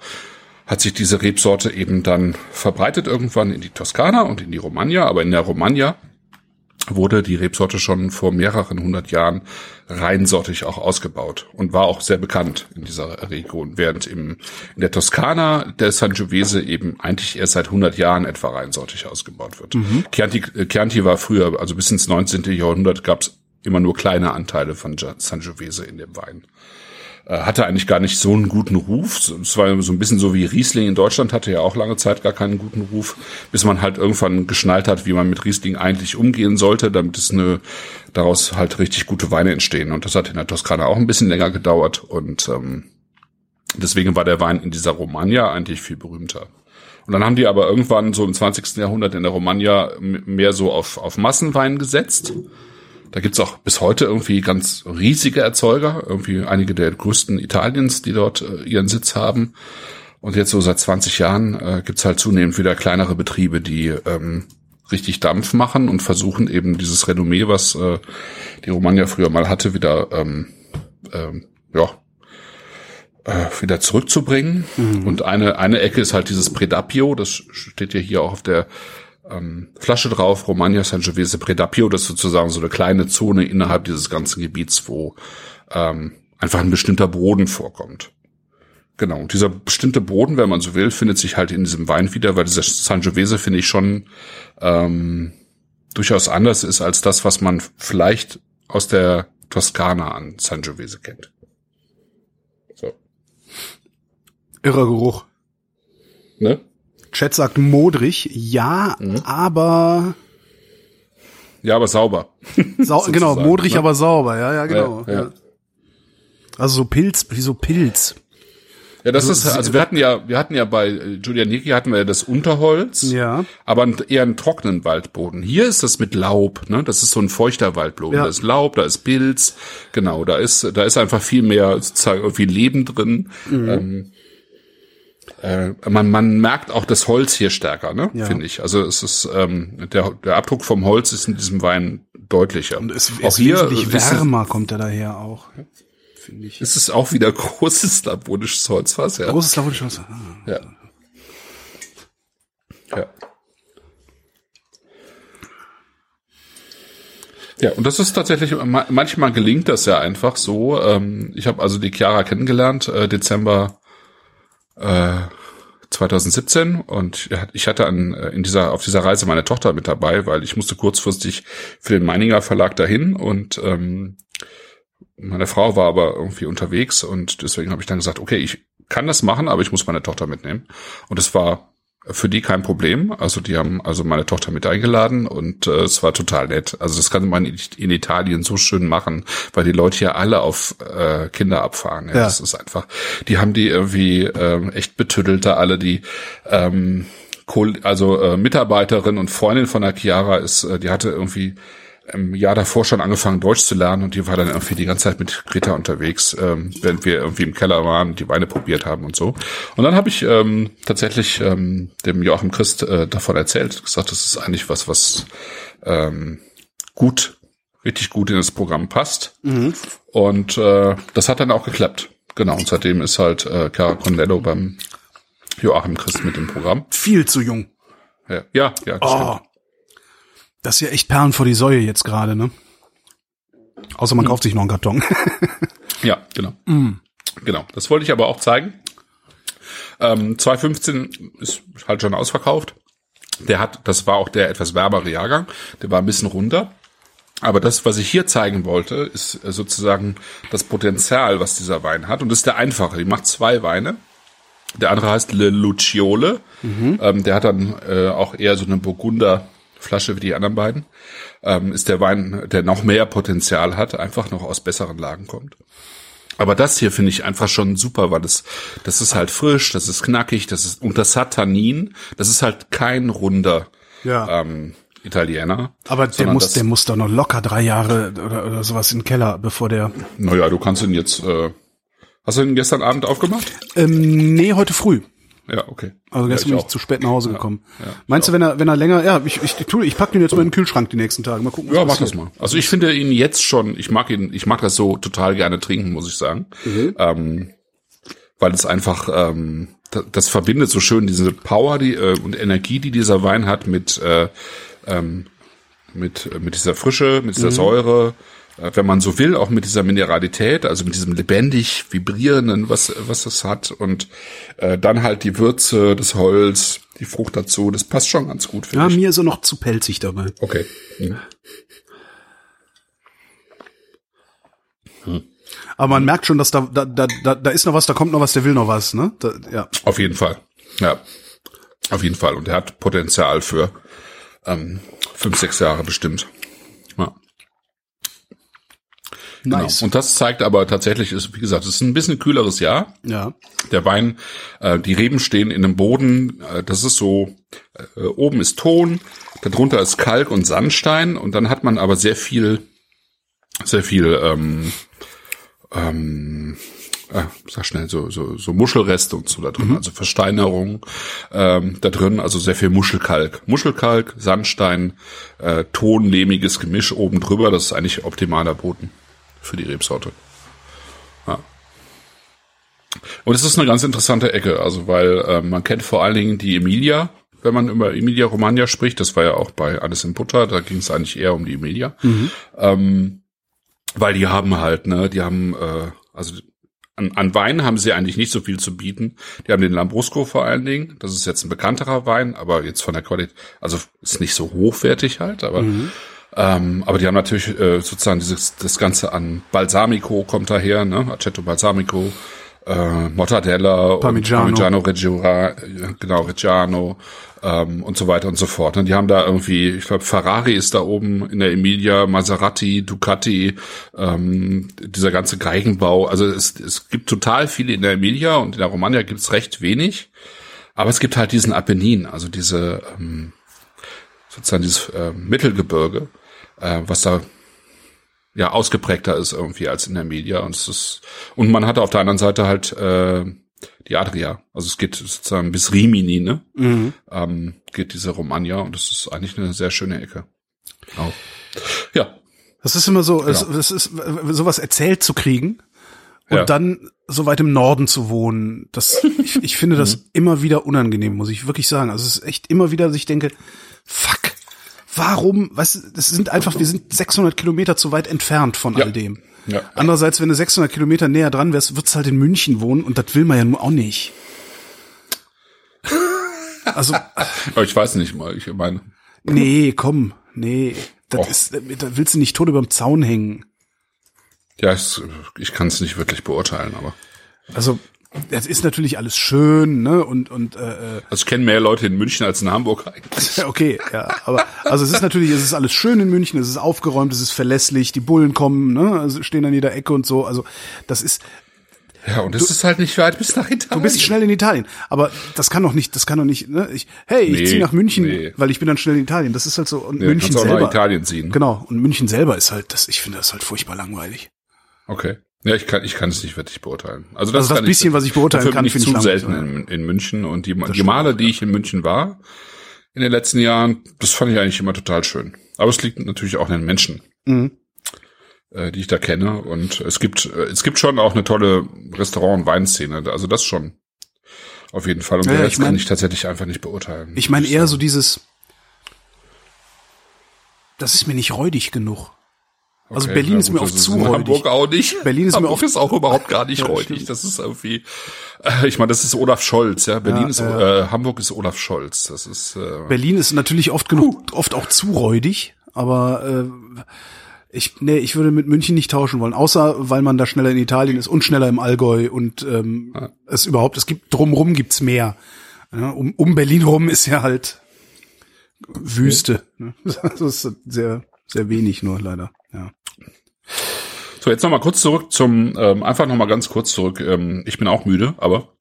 hat sich diese Rebsorte eben dann verbreitet irgendwann in die Toskana und in die Romagna. Aber in der Romagna wurde die Rebsorte schon vor mehreren hundert Jahren reinsortig auch ausgebaut und war auch sehr bekannt in dieser Region, während im, in der Toskana der Sangiovese eben eigentlich erst seit 100 Jahren etwa reinsortig ausgebaut wird. Mhm. Chianti, Chianti war früher, also bis ins 19. Jahrhundert gab es immer nur kleine Anteile von Sangiovese in dem Wein. Äh, hatte eigentlich gar nicht so einen guten Ruf. Es war so ein bisschen so wie Riesling in Deutschland hatte ja auch lange Zeit gar keinen guten Ruf, bis man halt irgendwann geschnallt hat, wie man mit Riesling eigentlich umgehen sollte, damit es eine daraus halt richtig gute Weine entstehen. Und das hat in der Toskana auch ein bisschen länger gedauert und ähm, deswegen war der Wein in dieser Romagna eigentlich viel berühmter. Und dann haben die aber irgendwann so im 20. Jahrhundert in der Romagna mehr so auf, auf Massenwein gesetzt. Da gibt's auch bis heute irgendwie ganz riesige Erzeuger, irgendwie einige der größten Italiens, die dort äh, ihren Sitz haben. Und jetzt so seit 20 Jahren äh, gibt's halt zunehmend wieder kleinere Betriebe, die ähm, richtig Dampf machen und versuchen eben dieses Renommee, was äh, die Romagna früher mal hatte, wieder ähm, ähm, ja äh, wieder zurückzubringen. Mhm. Und eine eine Ecke ist halt dieses Predapio, das steht ja hier auch auf der ähm, Flasche drauf, Romagna Sangiovese Predapio, das ist sozusagen so eine kleine Zone innerhalb dieses ganzen Gebiets, wo ähm, einfach ein bestimmter Boden vorkommt. Genau, und dieser bestimmte Boden, wenn man so will, findet sich halt in diesem Wein wieder, weil dieser Sangiovese finde ich schon ähm, durchaus anders ist als das, was man vielleicht aus der Toskana an Sangiovese kennt. So. Irrer Geruch. Ne? Chat sagt modrig, ja, mhm. aber ja, aber sauber. Sau genau, modrig, ne? aber sauber. Ja, ja, genau. Ja, ja. Also so Pilz, wie so Pilz. Ja, das also, ist, also wir hatten ja, wir hatten ja bei Julia Niki hatten wir ja das Unterholz, ja. aber eher einen trockenen Waldboden. Hier ist das mit Laub, ne? Das ist so ein feuchter Waldboden. Ja. Da ist Laub, da ist Pilz, genau, da ist, da ist einfach viel mehr sozusagen irgendwie Leben drin. Mhm. Ähm, äh, man, man merkt auch das Holz hier stärker, ne? Ja. Finde ich. Also es ist ähm, der, der Abdruck vom Holz ist in diesem Wein deutlicher. Und es, auch es hier wesentlich wärmer kommt er daher auch. Finde ich. Es ist auch wieder großes slavonisches Holzfass, ja. Großes slavonisches Holz. Ah. Ja. Ja. Ja, und das ist tatsächlich, manchmal gelingt das ja einfach so. Ähm, ich habe also die Chiara kennengelernt, äh, Dezember äh, 2017 und ich hatte an, äh, in dieser, auf dieser Reise meine Tochter mit dabei, weil ich musste kurzfristig für den Meininger Verlag dahin und ähm, meine Frau war aber irgendwie unterwegs und deswegen habe ich dann gesagt, okay, ich kann das machen, aber ich muss meine Tochter mitnehmen. Und es war für die kein Problem. Also die haben also meine Tochter mit eingeladen und äh, es war total nett. Also das kann man in Italien so schön machen, weil die Leute ja alle auf äh, Kinder abfahren. Ja, Ja. Das ist einfach. Die haben die irgendwie ähm, echt betüttelt da alle, die ähm, also äh, Mitarbeiterin und Freundin von der Chiara ist, äh, die hatte irgendwie im Jahr davor schon angefangen Deutsch zu lernen und die war dann irgendwie die ganze Zeit mit Greta unterwegs, ähm, während wir irgendwie im Keller waren, die Weine probiert haben und so. Und dann habe ich ähm, tatsächlich ähm, dem Joachim Christ äh, davon erzählt, gesagt, das ist eigentlich was, was ähm, gut, richtig gut in das Programm passt. Und äh, das hat dann auch geklappt. Genau, und seitdem ist halt äh, Cara Condello beim Joachim Christ mit dem Programm. Viel zu jung. Ja, ja, ja Oh. Das ist ja echt Perlen vor die Säue jetzt gerade, ne? Außer Hm. man kauft sich noch einen Karton. Ja, genau. Genau. Das wollte ich aber auch zeigen. Ähm, 2015 ist halt schon ausverkauft. Der hat, das war auch der etwas wärmere Jahrgang. Der war ein bisschen runter. Aber das, was ich hier zeigen wollte, ist äh, sozusagen das Potenzial, was dieser Wein hat. Und das ist der einfache. Die macht zwei Weine. Der andere heißt Le Luciole. Ähm, der hat dann äh, auch eher so eine Burgunder-Flasche wie die anderen beiden. Ähm, ist der Wein, der noch mehr Potenzial hat, einfach noch aus besseren Lagen kommt. Aber das hier finde ich einfach schon super, weil das, das ist halt frisch, das ist knackig, das ist, und das hat Tannin. Das ist halt kein runder Ja. ähm, Italiener. Aber der muss, der muss doch noch locker drei Jahre oder, oder sowas in den Keller, bevor der. Naja, du kannst ihn jetzt, äh, hast du ihn gestern Abend aufgemacht? Ähm, nee, heute früh. Ja, okay. Also ja, gestern ich bin ich zu spät nach Hause gekommen. ja, Meinst du, wenn er, wenn er länger, ja, ich, ich, tu, ich pack den jetzt mal in den Kühlschrank die nächsten Tage. Mal gucken. was Ja, mach das mal. Also ich finde ihn jetzt schon, ich mag ihn, ich mag das so total gerne trinken, muss ich sagen. Ähm, weil es einfach, ähm, das, das verbindet so schön diese Power die, äh, und Energie, die dieser Wein hat mit, äh, ähm, mit, mit dieser Frische, mit dieser Säure, äh, wenn man so will, auch mit dieser Mineralität, also mit diesem lebendig vibrierenden, was, was es hat und äh, dann halt die Würze, das Holz, die Frucht dazu, das passt schon ganz gut, finde Ja, ich. mir ist er noch zu pelzig dabei. Okay. Mhm. Aber man merkt schon, dass da, da, da, da, da ist noch was, da kommt noch was, der will noch was, ne? Da, ja. Auf jeden Fall. Ja. Auf jeden Fall. Und er hat Potenzial für ähm, fünf, sechs Jahre bestimmt. Ja. Nice. Genau. Und das zeigt aber tatsächlich, ist, wie gesagt, es ist ein bisschen kühleres Jahr. Ja. Der Wein, äh, die Reben stehen in dem Boden, äh, das ist so, äh, oben ist Ton, darunter ist Kalk und Sandstein und dann hat man aber sehr viel, sehr viel, ähm, ähm, äh, sag schnell, so, so, so Muschelreste und so da drin, also Versteinerung ähm, da drin, also sehr viel Muschelkalk. Muschelkalk, Sandstein, äh, tonlehmiges Gemisch oben drüber, das ist eigentlich optimaler Boden für die Rebsorte. Ja. Und es ist eine ganz interessante Ecke, also weil äh, man kennt vor allen Dingen die Emilia, wenn man über Emilia Romagna spricht. Das war ja auch bei Alles in Butter, da ging es eigentlich eher um die Emilia. Ähm, weil die haben halt, ne, die haben, äh, also an, an Wein haben sie eigentlich nicht so viel zu bieten. Die haben den Lambrusco vor allen Dingen. Das ist jetzt ein bekannterer Wein, aber jetzt von der Qualität, also ist nicht so hochwertig halt, aber ähm, aber die haben natürlich äh, sozusagen dieses das Ganze an Balsamico kommt daher, ne? Aceto Balsamico, äh, Mortadella Parmigiano. Parmigiano Reggiano, äh, genau Reggiano ähm, und so weiter und so fort. Und die haben da irgendwie, ich glaube Ferrari ist da oben in der Emilia, Maserati, Ducati, ähm, dieser ganze Geigenbau. Also es, es gibt total viele in der Emilia und in der Romagna gibt es recht wenig. Aber es gibt halt diesen Apennin, also diese ähm, sozusagen dieses äh, Mittelgebirge, äh, was da ja ausgeprägter ist irgendwie als in der Media und es ist und man hat auf der anderen Seite halt äh, die Adria, also es geht sozusagen bis Rimini, ne? Ähm, geht diese Romagna und das ist eigentlich eine sehr schöne Ecke. Auch. Ja, Das ist immer so, es, Genau. das ist sowas erzählt zu kriegen und Ja. dann so weit im Norden zu wohnen. Das, ich, ich finde Mhm. das immer wieder unangenehm, muss ich wirklich sagen. Also es ist echt immer wieder, dass ich denke, fuck, warum, du, das sind einfach, wir sind 600 Kilometer zu weit entfernt von Ja. all dem. Ja. Andererseits, wenn du 600 Kilometer näher dran wärst, würdest du halt in München wohnen und das will man ja nur auch nicht. Also, aber ich weiß nicht mal, ich meine, nee, komm, nee, das Och. ist, da willst du nicht tot überm Zaun hängen. ja, ich, ich kann es nicht wirklich beurteilen, aber Also das ist natürlich alles schön, ne? Und und äh, Also ich kenne mehr Leute in München als in Hamburg eigentlich. okay, ja, aber also es ist natürlich, es ist alles schön in München, es ist aufgeräumt, es ist verlässlich, die Bullen kommen, ne? Also stehen an jeder Ecke und so. Also das ist, Ja, und es ist halt nicht weit bis nach Italien. du bist schnell in Italien, aber das kann doch nicht, das kann doch nicht, ne? Ich, hey, ich Nee, ziehe nach München, nee. weil ich bin dann schnell in Italien. Das ist halt so und Nee, München kannst auch nach selber. Italien ziehen. Genau, und München selber ist halt, das, ich finde das halt furchtbar langweilig. Okay. Ja, ich kann, ich kann es nicht wirklich beurteilen. Also Also das bisschen, was ich beurteilen kann, bin ich zu ich selten in, in München und die, die stimmt, Male, die ich in München war in den letzten Jahren, das fand ich eigentlich immer total schön. Aber es liegt natürlich auch an den Menschen, Mhm. äh, die ich da kenne und es gibt, äh, es gibt schon auch eine tolle Restaurant- und Weinszene. Also das schon. Auf jeden Fall. Und Ja, ja, ja, das ich mein- kann ich tatsächlich einfach nicht beurteilen. Ich meine eher so dieses, das ist mir nicht räudig genug. Also Okay, Berlin na ist mir gut, das zu räudig. Hamburg auch nicht. Berlin ist mir Hamburg auch- ist auch überhaupt gar nicht Ja, räudig. Das ist irgendwie, äh, ich meine, das ist Olaf Scholz, ja. Berlin Ja, ist, ja. äh, Hamburg ist Olaf Scholz. Das ist, äh, Berlin ist natürlich oft genug, oft auch zu räudig, aber äh, ich, nee, ich würde mit München nicht tauschen wollen, außer weil man da schneller in Italien ist und schneller im Allgäu und ähm, es überhaupt, es gibt drumrum gibt's mehr. Ja, um, um Berlin rum ist ja halt Wüste. ne? Das ist sehr, sehr wenig nur leider. Ja. So, jetzt nochmal kurz zurück zum, ähm, einfach nochmal ganz kurz zurück. Ähm, ich bin auch müde, aber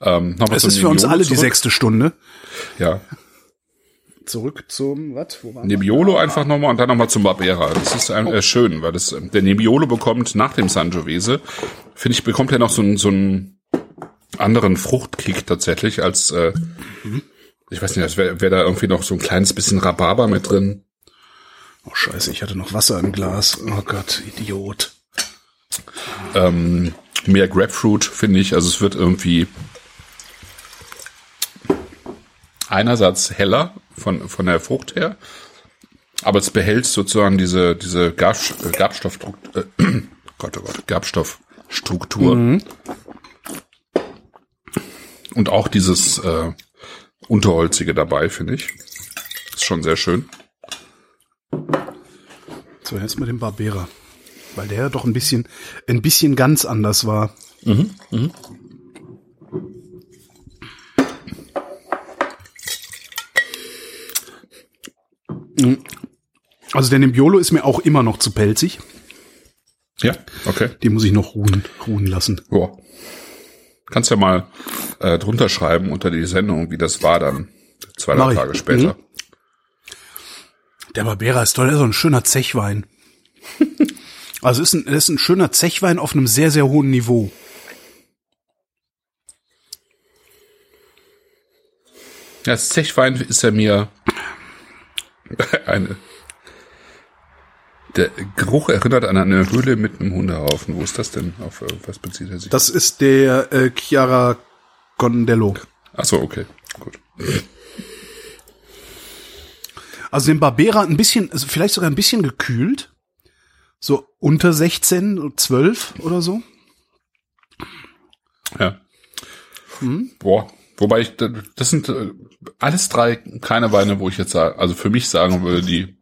ähm, nochmal Es ist für uns alle die zurück. sechste Stunde. Ja, Zurück zum, was? Wo wir? Nebbiolo einfach nochmal und dann nochmal zum Barbera. Das ist ein, äh, schön, weil das, ähm, der Nebbiolo bekommt nach dem Sangiovese, finde ich, bekommt er noch so einen, so einen anderen Fruchtkick tatsächlich als, äh, ich weiß nicht, als wäre wär da irgendwie noch so ein kleines bisschen Rhabarber mit drin. Oh scheiße, ich hatte noch Wasser im Glas. Oh Gott, Idiot. ähm, mehr Grapefruit, finde ich. Also es wird irgendwie einerseits heller von, von der Frucht her, aber es behält sozusagen diese, diese Gab, äh, Gabstoffstruktur, äh, Gott, oh Gott, Gabstoffstruktur. Und auch dieses äh, Unterholzige dabei, finde ich. Ist schon sehr schön. So, jetzt mit dem Barbera. Weil der ja doch ein bisschen, ein bisschen ganz anders war. Mhm. Also der Nebbiolo ist mir auch immer noch zu pelzig. Ja, okay. Den muss ich noch ruhen, ruhen lassen. Ja. Kannst ja mal äh, drunter schreiben unter die Sendung, wie das war dann zwei, drei. Tage später. Der Barbera ist toll, der ist so ein schöner Zechwein. Also ist ein, ist ein schöner Zechwein auf einem sehr, sehr hohen Niveau. Ja, das Zechwein ist ja mir eine. Der Geruch erinnert an eine Höhle mit einem Hundehaufen. Wo ist das denn? Auf was bezieht er sich? Das ist der äh, Chiara Gondello. Ach so, okay, gut. Also den Barbera ein bisschen, also vielleicht sogar ein bisschen gekühlt. So unter 16, 12 oder so. Ja. Boah. Wobei ich, das sind äh, alles drei keine Weine, wo ich jetzt sage, also für mich sagen würde, die,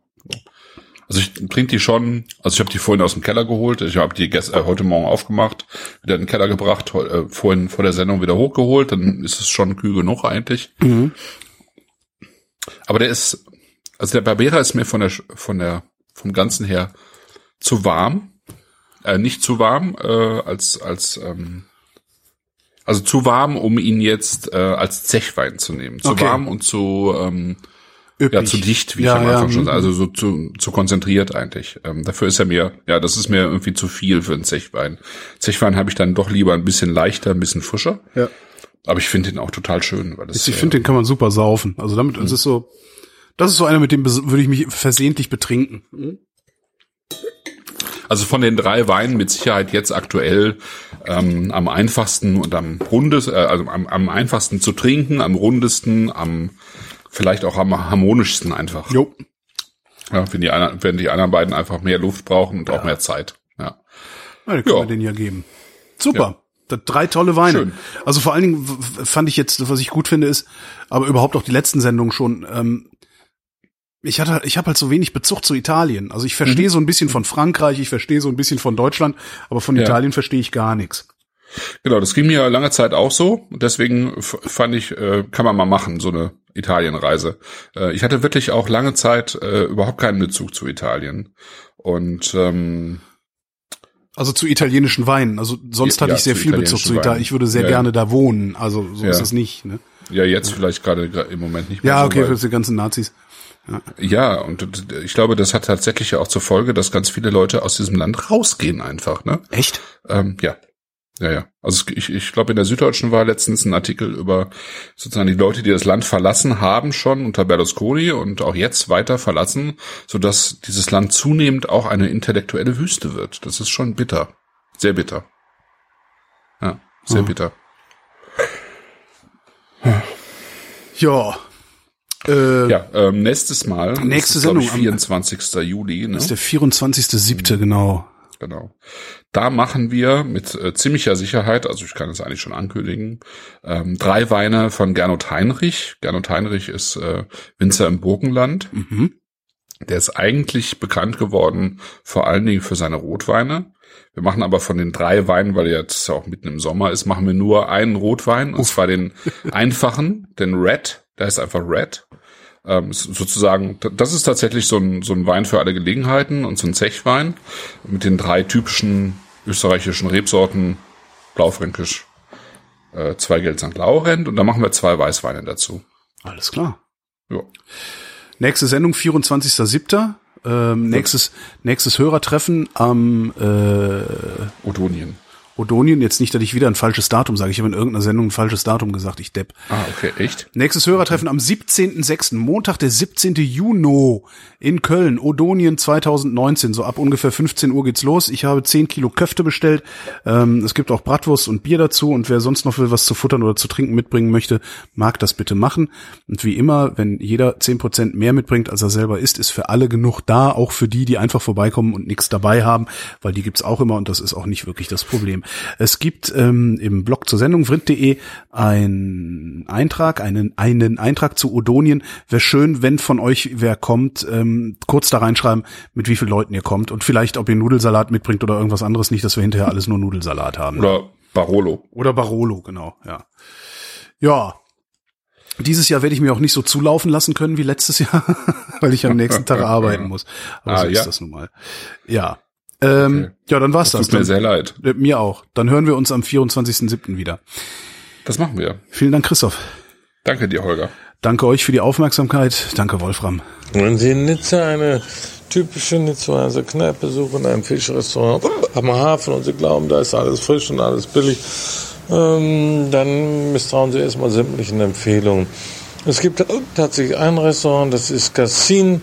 also ich trinke die schon, also ich habe die vorhin aus dem Keller geholt, ich habe die gest, äh, heute Morgen aufgemacht, wieder in den Keller gebracht, äh, vorhin vor der Sendung wieder hochgeholt, dann ist es schon kühl genug eigentlich. Aber der ist, also der Barbera ist mir von der, von der, vom Ganzen her zu warm, äh, nicht zu warm, äh, als, als, ähm, also zu warm, um ihn jetzt äh, als Zechwein zu nehmen. Zu Okay. warm und zu, ähm, ja, zu dicht, wie Ja, ich am ja, Anfang schon mhm. sagte. Also so zu, zu konzentriert eigentlich. Ähm, dafür ist er mir, ja, das ist mir irgendwie zu viel für einen Zechwein. Zechwein habe ich dann doch lieber ein bisschen leichter, ein bisschen frischer. Ja. Aber ich finde ihn auch total schön, weil das Ich finde, den kann man super saufen. Also damit, das ist so, das ist so einer, mit dem würde ich mich versehentlich betrinken. Also von den drei Weinen mit Sicherheit jetzt aktuell ähm, am einfachsten und am rundesten, äh, also am, am einfachsten zu trinken, am rundesten, am vielleicht auch am harmonischsten einfach. Jo. Ja, wenn die, einer, wenn die anderen beiden einfach mehr Luft brauchen und auch mehr Zeit. Ja. Ja, den können Ja. wir den ja geben. Super. Das drei tolle Weine. Schön. Also vor allen Dingen fand ich jetzt, was ich gut finde, ist, aber überhaupt auch die letzten Sendungen schon, ähm, ich hatte, ich habe halt so wenig Bezug zu Italien. Also ich verstehe so ein bisschen von Frankreich, ich verstehe so ein bisschen von Deutschland, aber von Mhm. Ja. Italien verstehe ich gar nichts. Genau, das ging mir lange Zeit auch so. Deswegen fand ich, äh, kann man mal machen, so eine Italienreise. Äh, ich hatte wirklich auch lange Zeit äh, überhaupt keinen Bezug zu Italien. Und ähm, also zu italienischen Weinen. Also sonst hatte Ja, ich sehr viel Bezug zu Italien. Ich würde sehr Ja, gerne da wohnen. Also so Ja. ist es nicht. Ne? ja, jetzt vielleicht gerade im Moment nicht mehr. Ja, okay, für die ganzen Nazis. Ja, und ich glaube, das hat tatsächlich ja auch zur Folge, dass ganz viele Leute aus diesem Land rausgehen einfach, ne? Echt? Ähm, ja. Ja, ja. Also ich, ich glaube, in der Süddeutschen war letztens ein Artikel über sozusagen die Leute, die das Land verlassen haben schon unter Berlusconi und auch jetzt weiter verlassen, sodass dieses Land zunehmend auch eine intellektuelle Wüste wird. Das ist schon bitter. Sehr bitter. Ja, sehr Mhm. bitter. Ja. Äh, Ja, ähm, nächstes Mal. Nächste ist, glaub Ich, Sendung am- 24. Juli. Ne? Das ist der 24.7., genau. Genau. Da machen wir mit äh, ziemlicher Sicherheit, also ich kann es eigentlich schon ankündigen, ähm, drei Weine von Gernot Heinrich. Gernot Heinrich ist äh, Winzer im Burgenland. Mhm. Der ist eigentlich bekannt geworden, vor allen Dingen für seine Rotweine. Wir machen aber von den drei Weinen, weil jetzt ja auch mitten im Sommer ist, machen wir nur einen Rotwein, und zwar den einfachen, den Red. Der ist einfach Red. Ähm, sozusagen, das ist tatsächlich so ein, so ein Wein für alle Gelegenheiten und so ein Zechwein mit den drei typischen österreichischen Rebsorten, Blaufränkisch, äh, Zweigeld St. Laurent und dann machen wir zwei Weißweine dazu. Alles klar. Ja. Nächste Sendung, 24.7. Ähm, nächstes, nächstes Hörertreffen am äh, Odonien. Odonien. Jetzt nicht, dass ich wieder ein falsches Datum sage. Ich habe in irgendeiner Sendung ein falsches Datum gesagt. Ich depp. Ah, okay, echt? Nächstes Hörertreffen am 17.06., Montag, der 17. Juni in Köln, Odonien 2019. So ab ungefähr 15 Uhr geht's los. Ich habe 10 Kilo Köfte bestellt. Ähm, es gibt auch Bratwurst und Bier dazu. Und wer sonst noch will, was zu futtern oder zu trinken mitbringen möchte, mag das bitte machen. Und wie immer, wenn jeder 10% mehr mitbringt, als er selber isst, ist für alle genug da. Auch für die, die einfach vorbeikommen und nichts dabei haben, weil die gibt's auch immer und das ist auch nicht wirklich das Problem. Es gibt ähm, im Blog zur Sendung vrind.de einen Eintrag, einen, einen Eintrag zu Odonien. Wäre schön, wenn von euch wer kommt, ähm, kurz da reinschreiben, mit wie vielen Leuten ihr kommt und vielleicht, ob ihr Nudelsalat mitbringt oder irgendwas anderes, nicht, dass wir hinterher alles nur Nudelsalat haben. Oder Barolo. Oder Barolo, genau, ja. Ja. Dieses Jahr werde ich mir auch nicht so zulaufen lassen können wie letztes Jahr, weil ich am nächsten Tag arbeiten muss. Aber Ah, so ja. ist das nun mal. Ja. Ähm, Okay. Ja, dann war's Das das. tut mir Dann, sehr leid. äh, mir auch. Dann hören wir uns am 24.07. wieder. Das machen wir. Vielen Dank, Christoph. Danke dir, Holger. Danke euch für die Aufmerksamkeit. Danke, Wolfram. Wenn Sie in Nizza eine typische Nizzaer Kneipe suchen, ein Fischrestaurant am Hafen und Sie glauben, da ist alles frisch und alles billig, ähm, dann misstrauen Sie erstmal sämtlichen Empfehlungen. Es gibt tatsächlich ein Restaurant, das ist Cassin.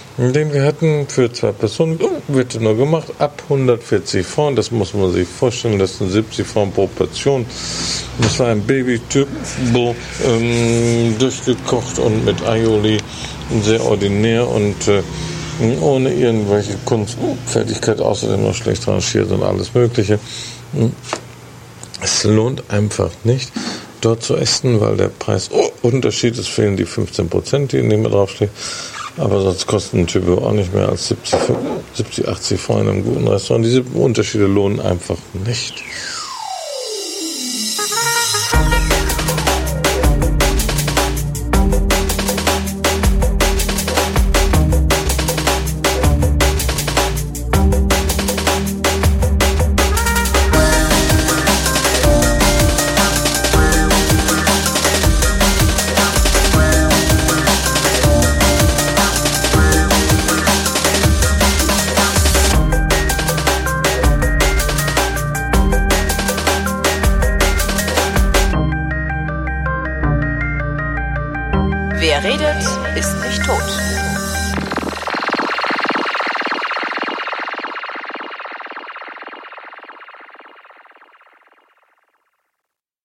den wir hatten für zwei Personen, wird nur gemacht ab 140 Francs. Das muss man sich vorstellen. Das sind 70 Francs pro Portion. Das war ein Baby-Turbo, ähm, durchgekocht und mit Aioli. Sehr ordinär und äh, ohne irgendwelche Kunstfertigkeit, außerdem noch schlecht rangiert und alles Mögliche. Es lohnt einfach nicht, dort zu essen, weil der Preisunterschied ist, fehlen die 15 Prozent, die in dem draufstehen. Aber sonst kostet ein Typo auch nicht mehr als 70, 70 80 Franken in einem guten Restaurant. Diese Unterschiede lohnen einfach nicht.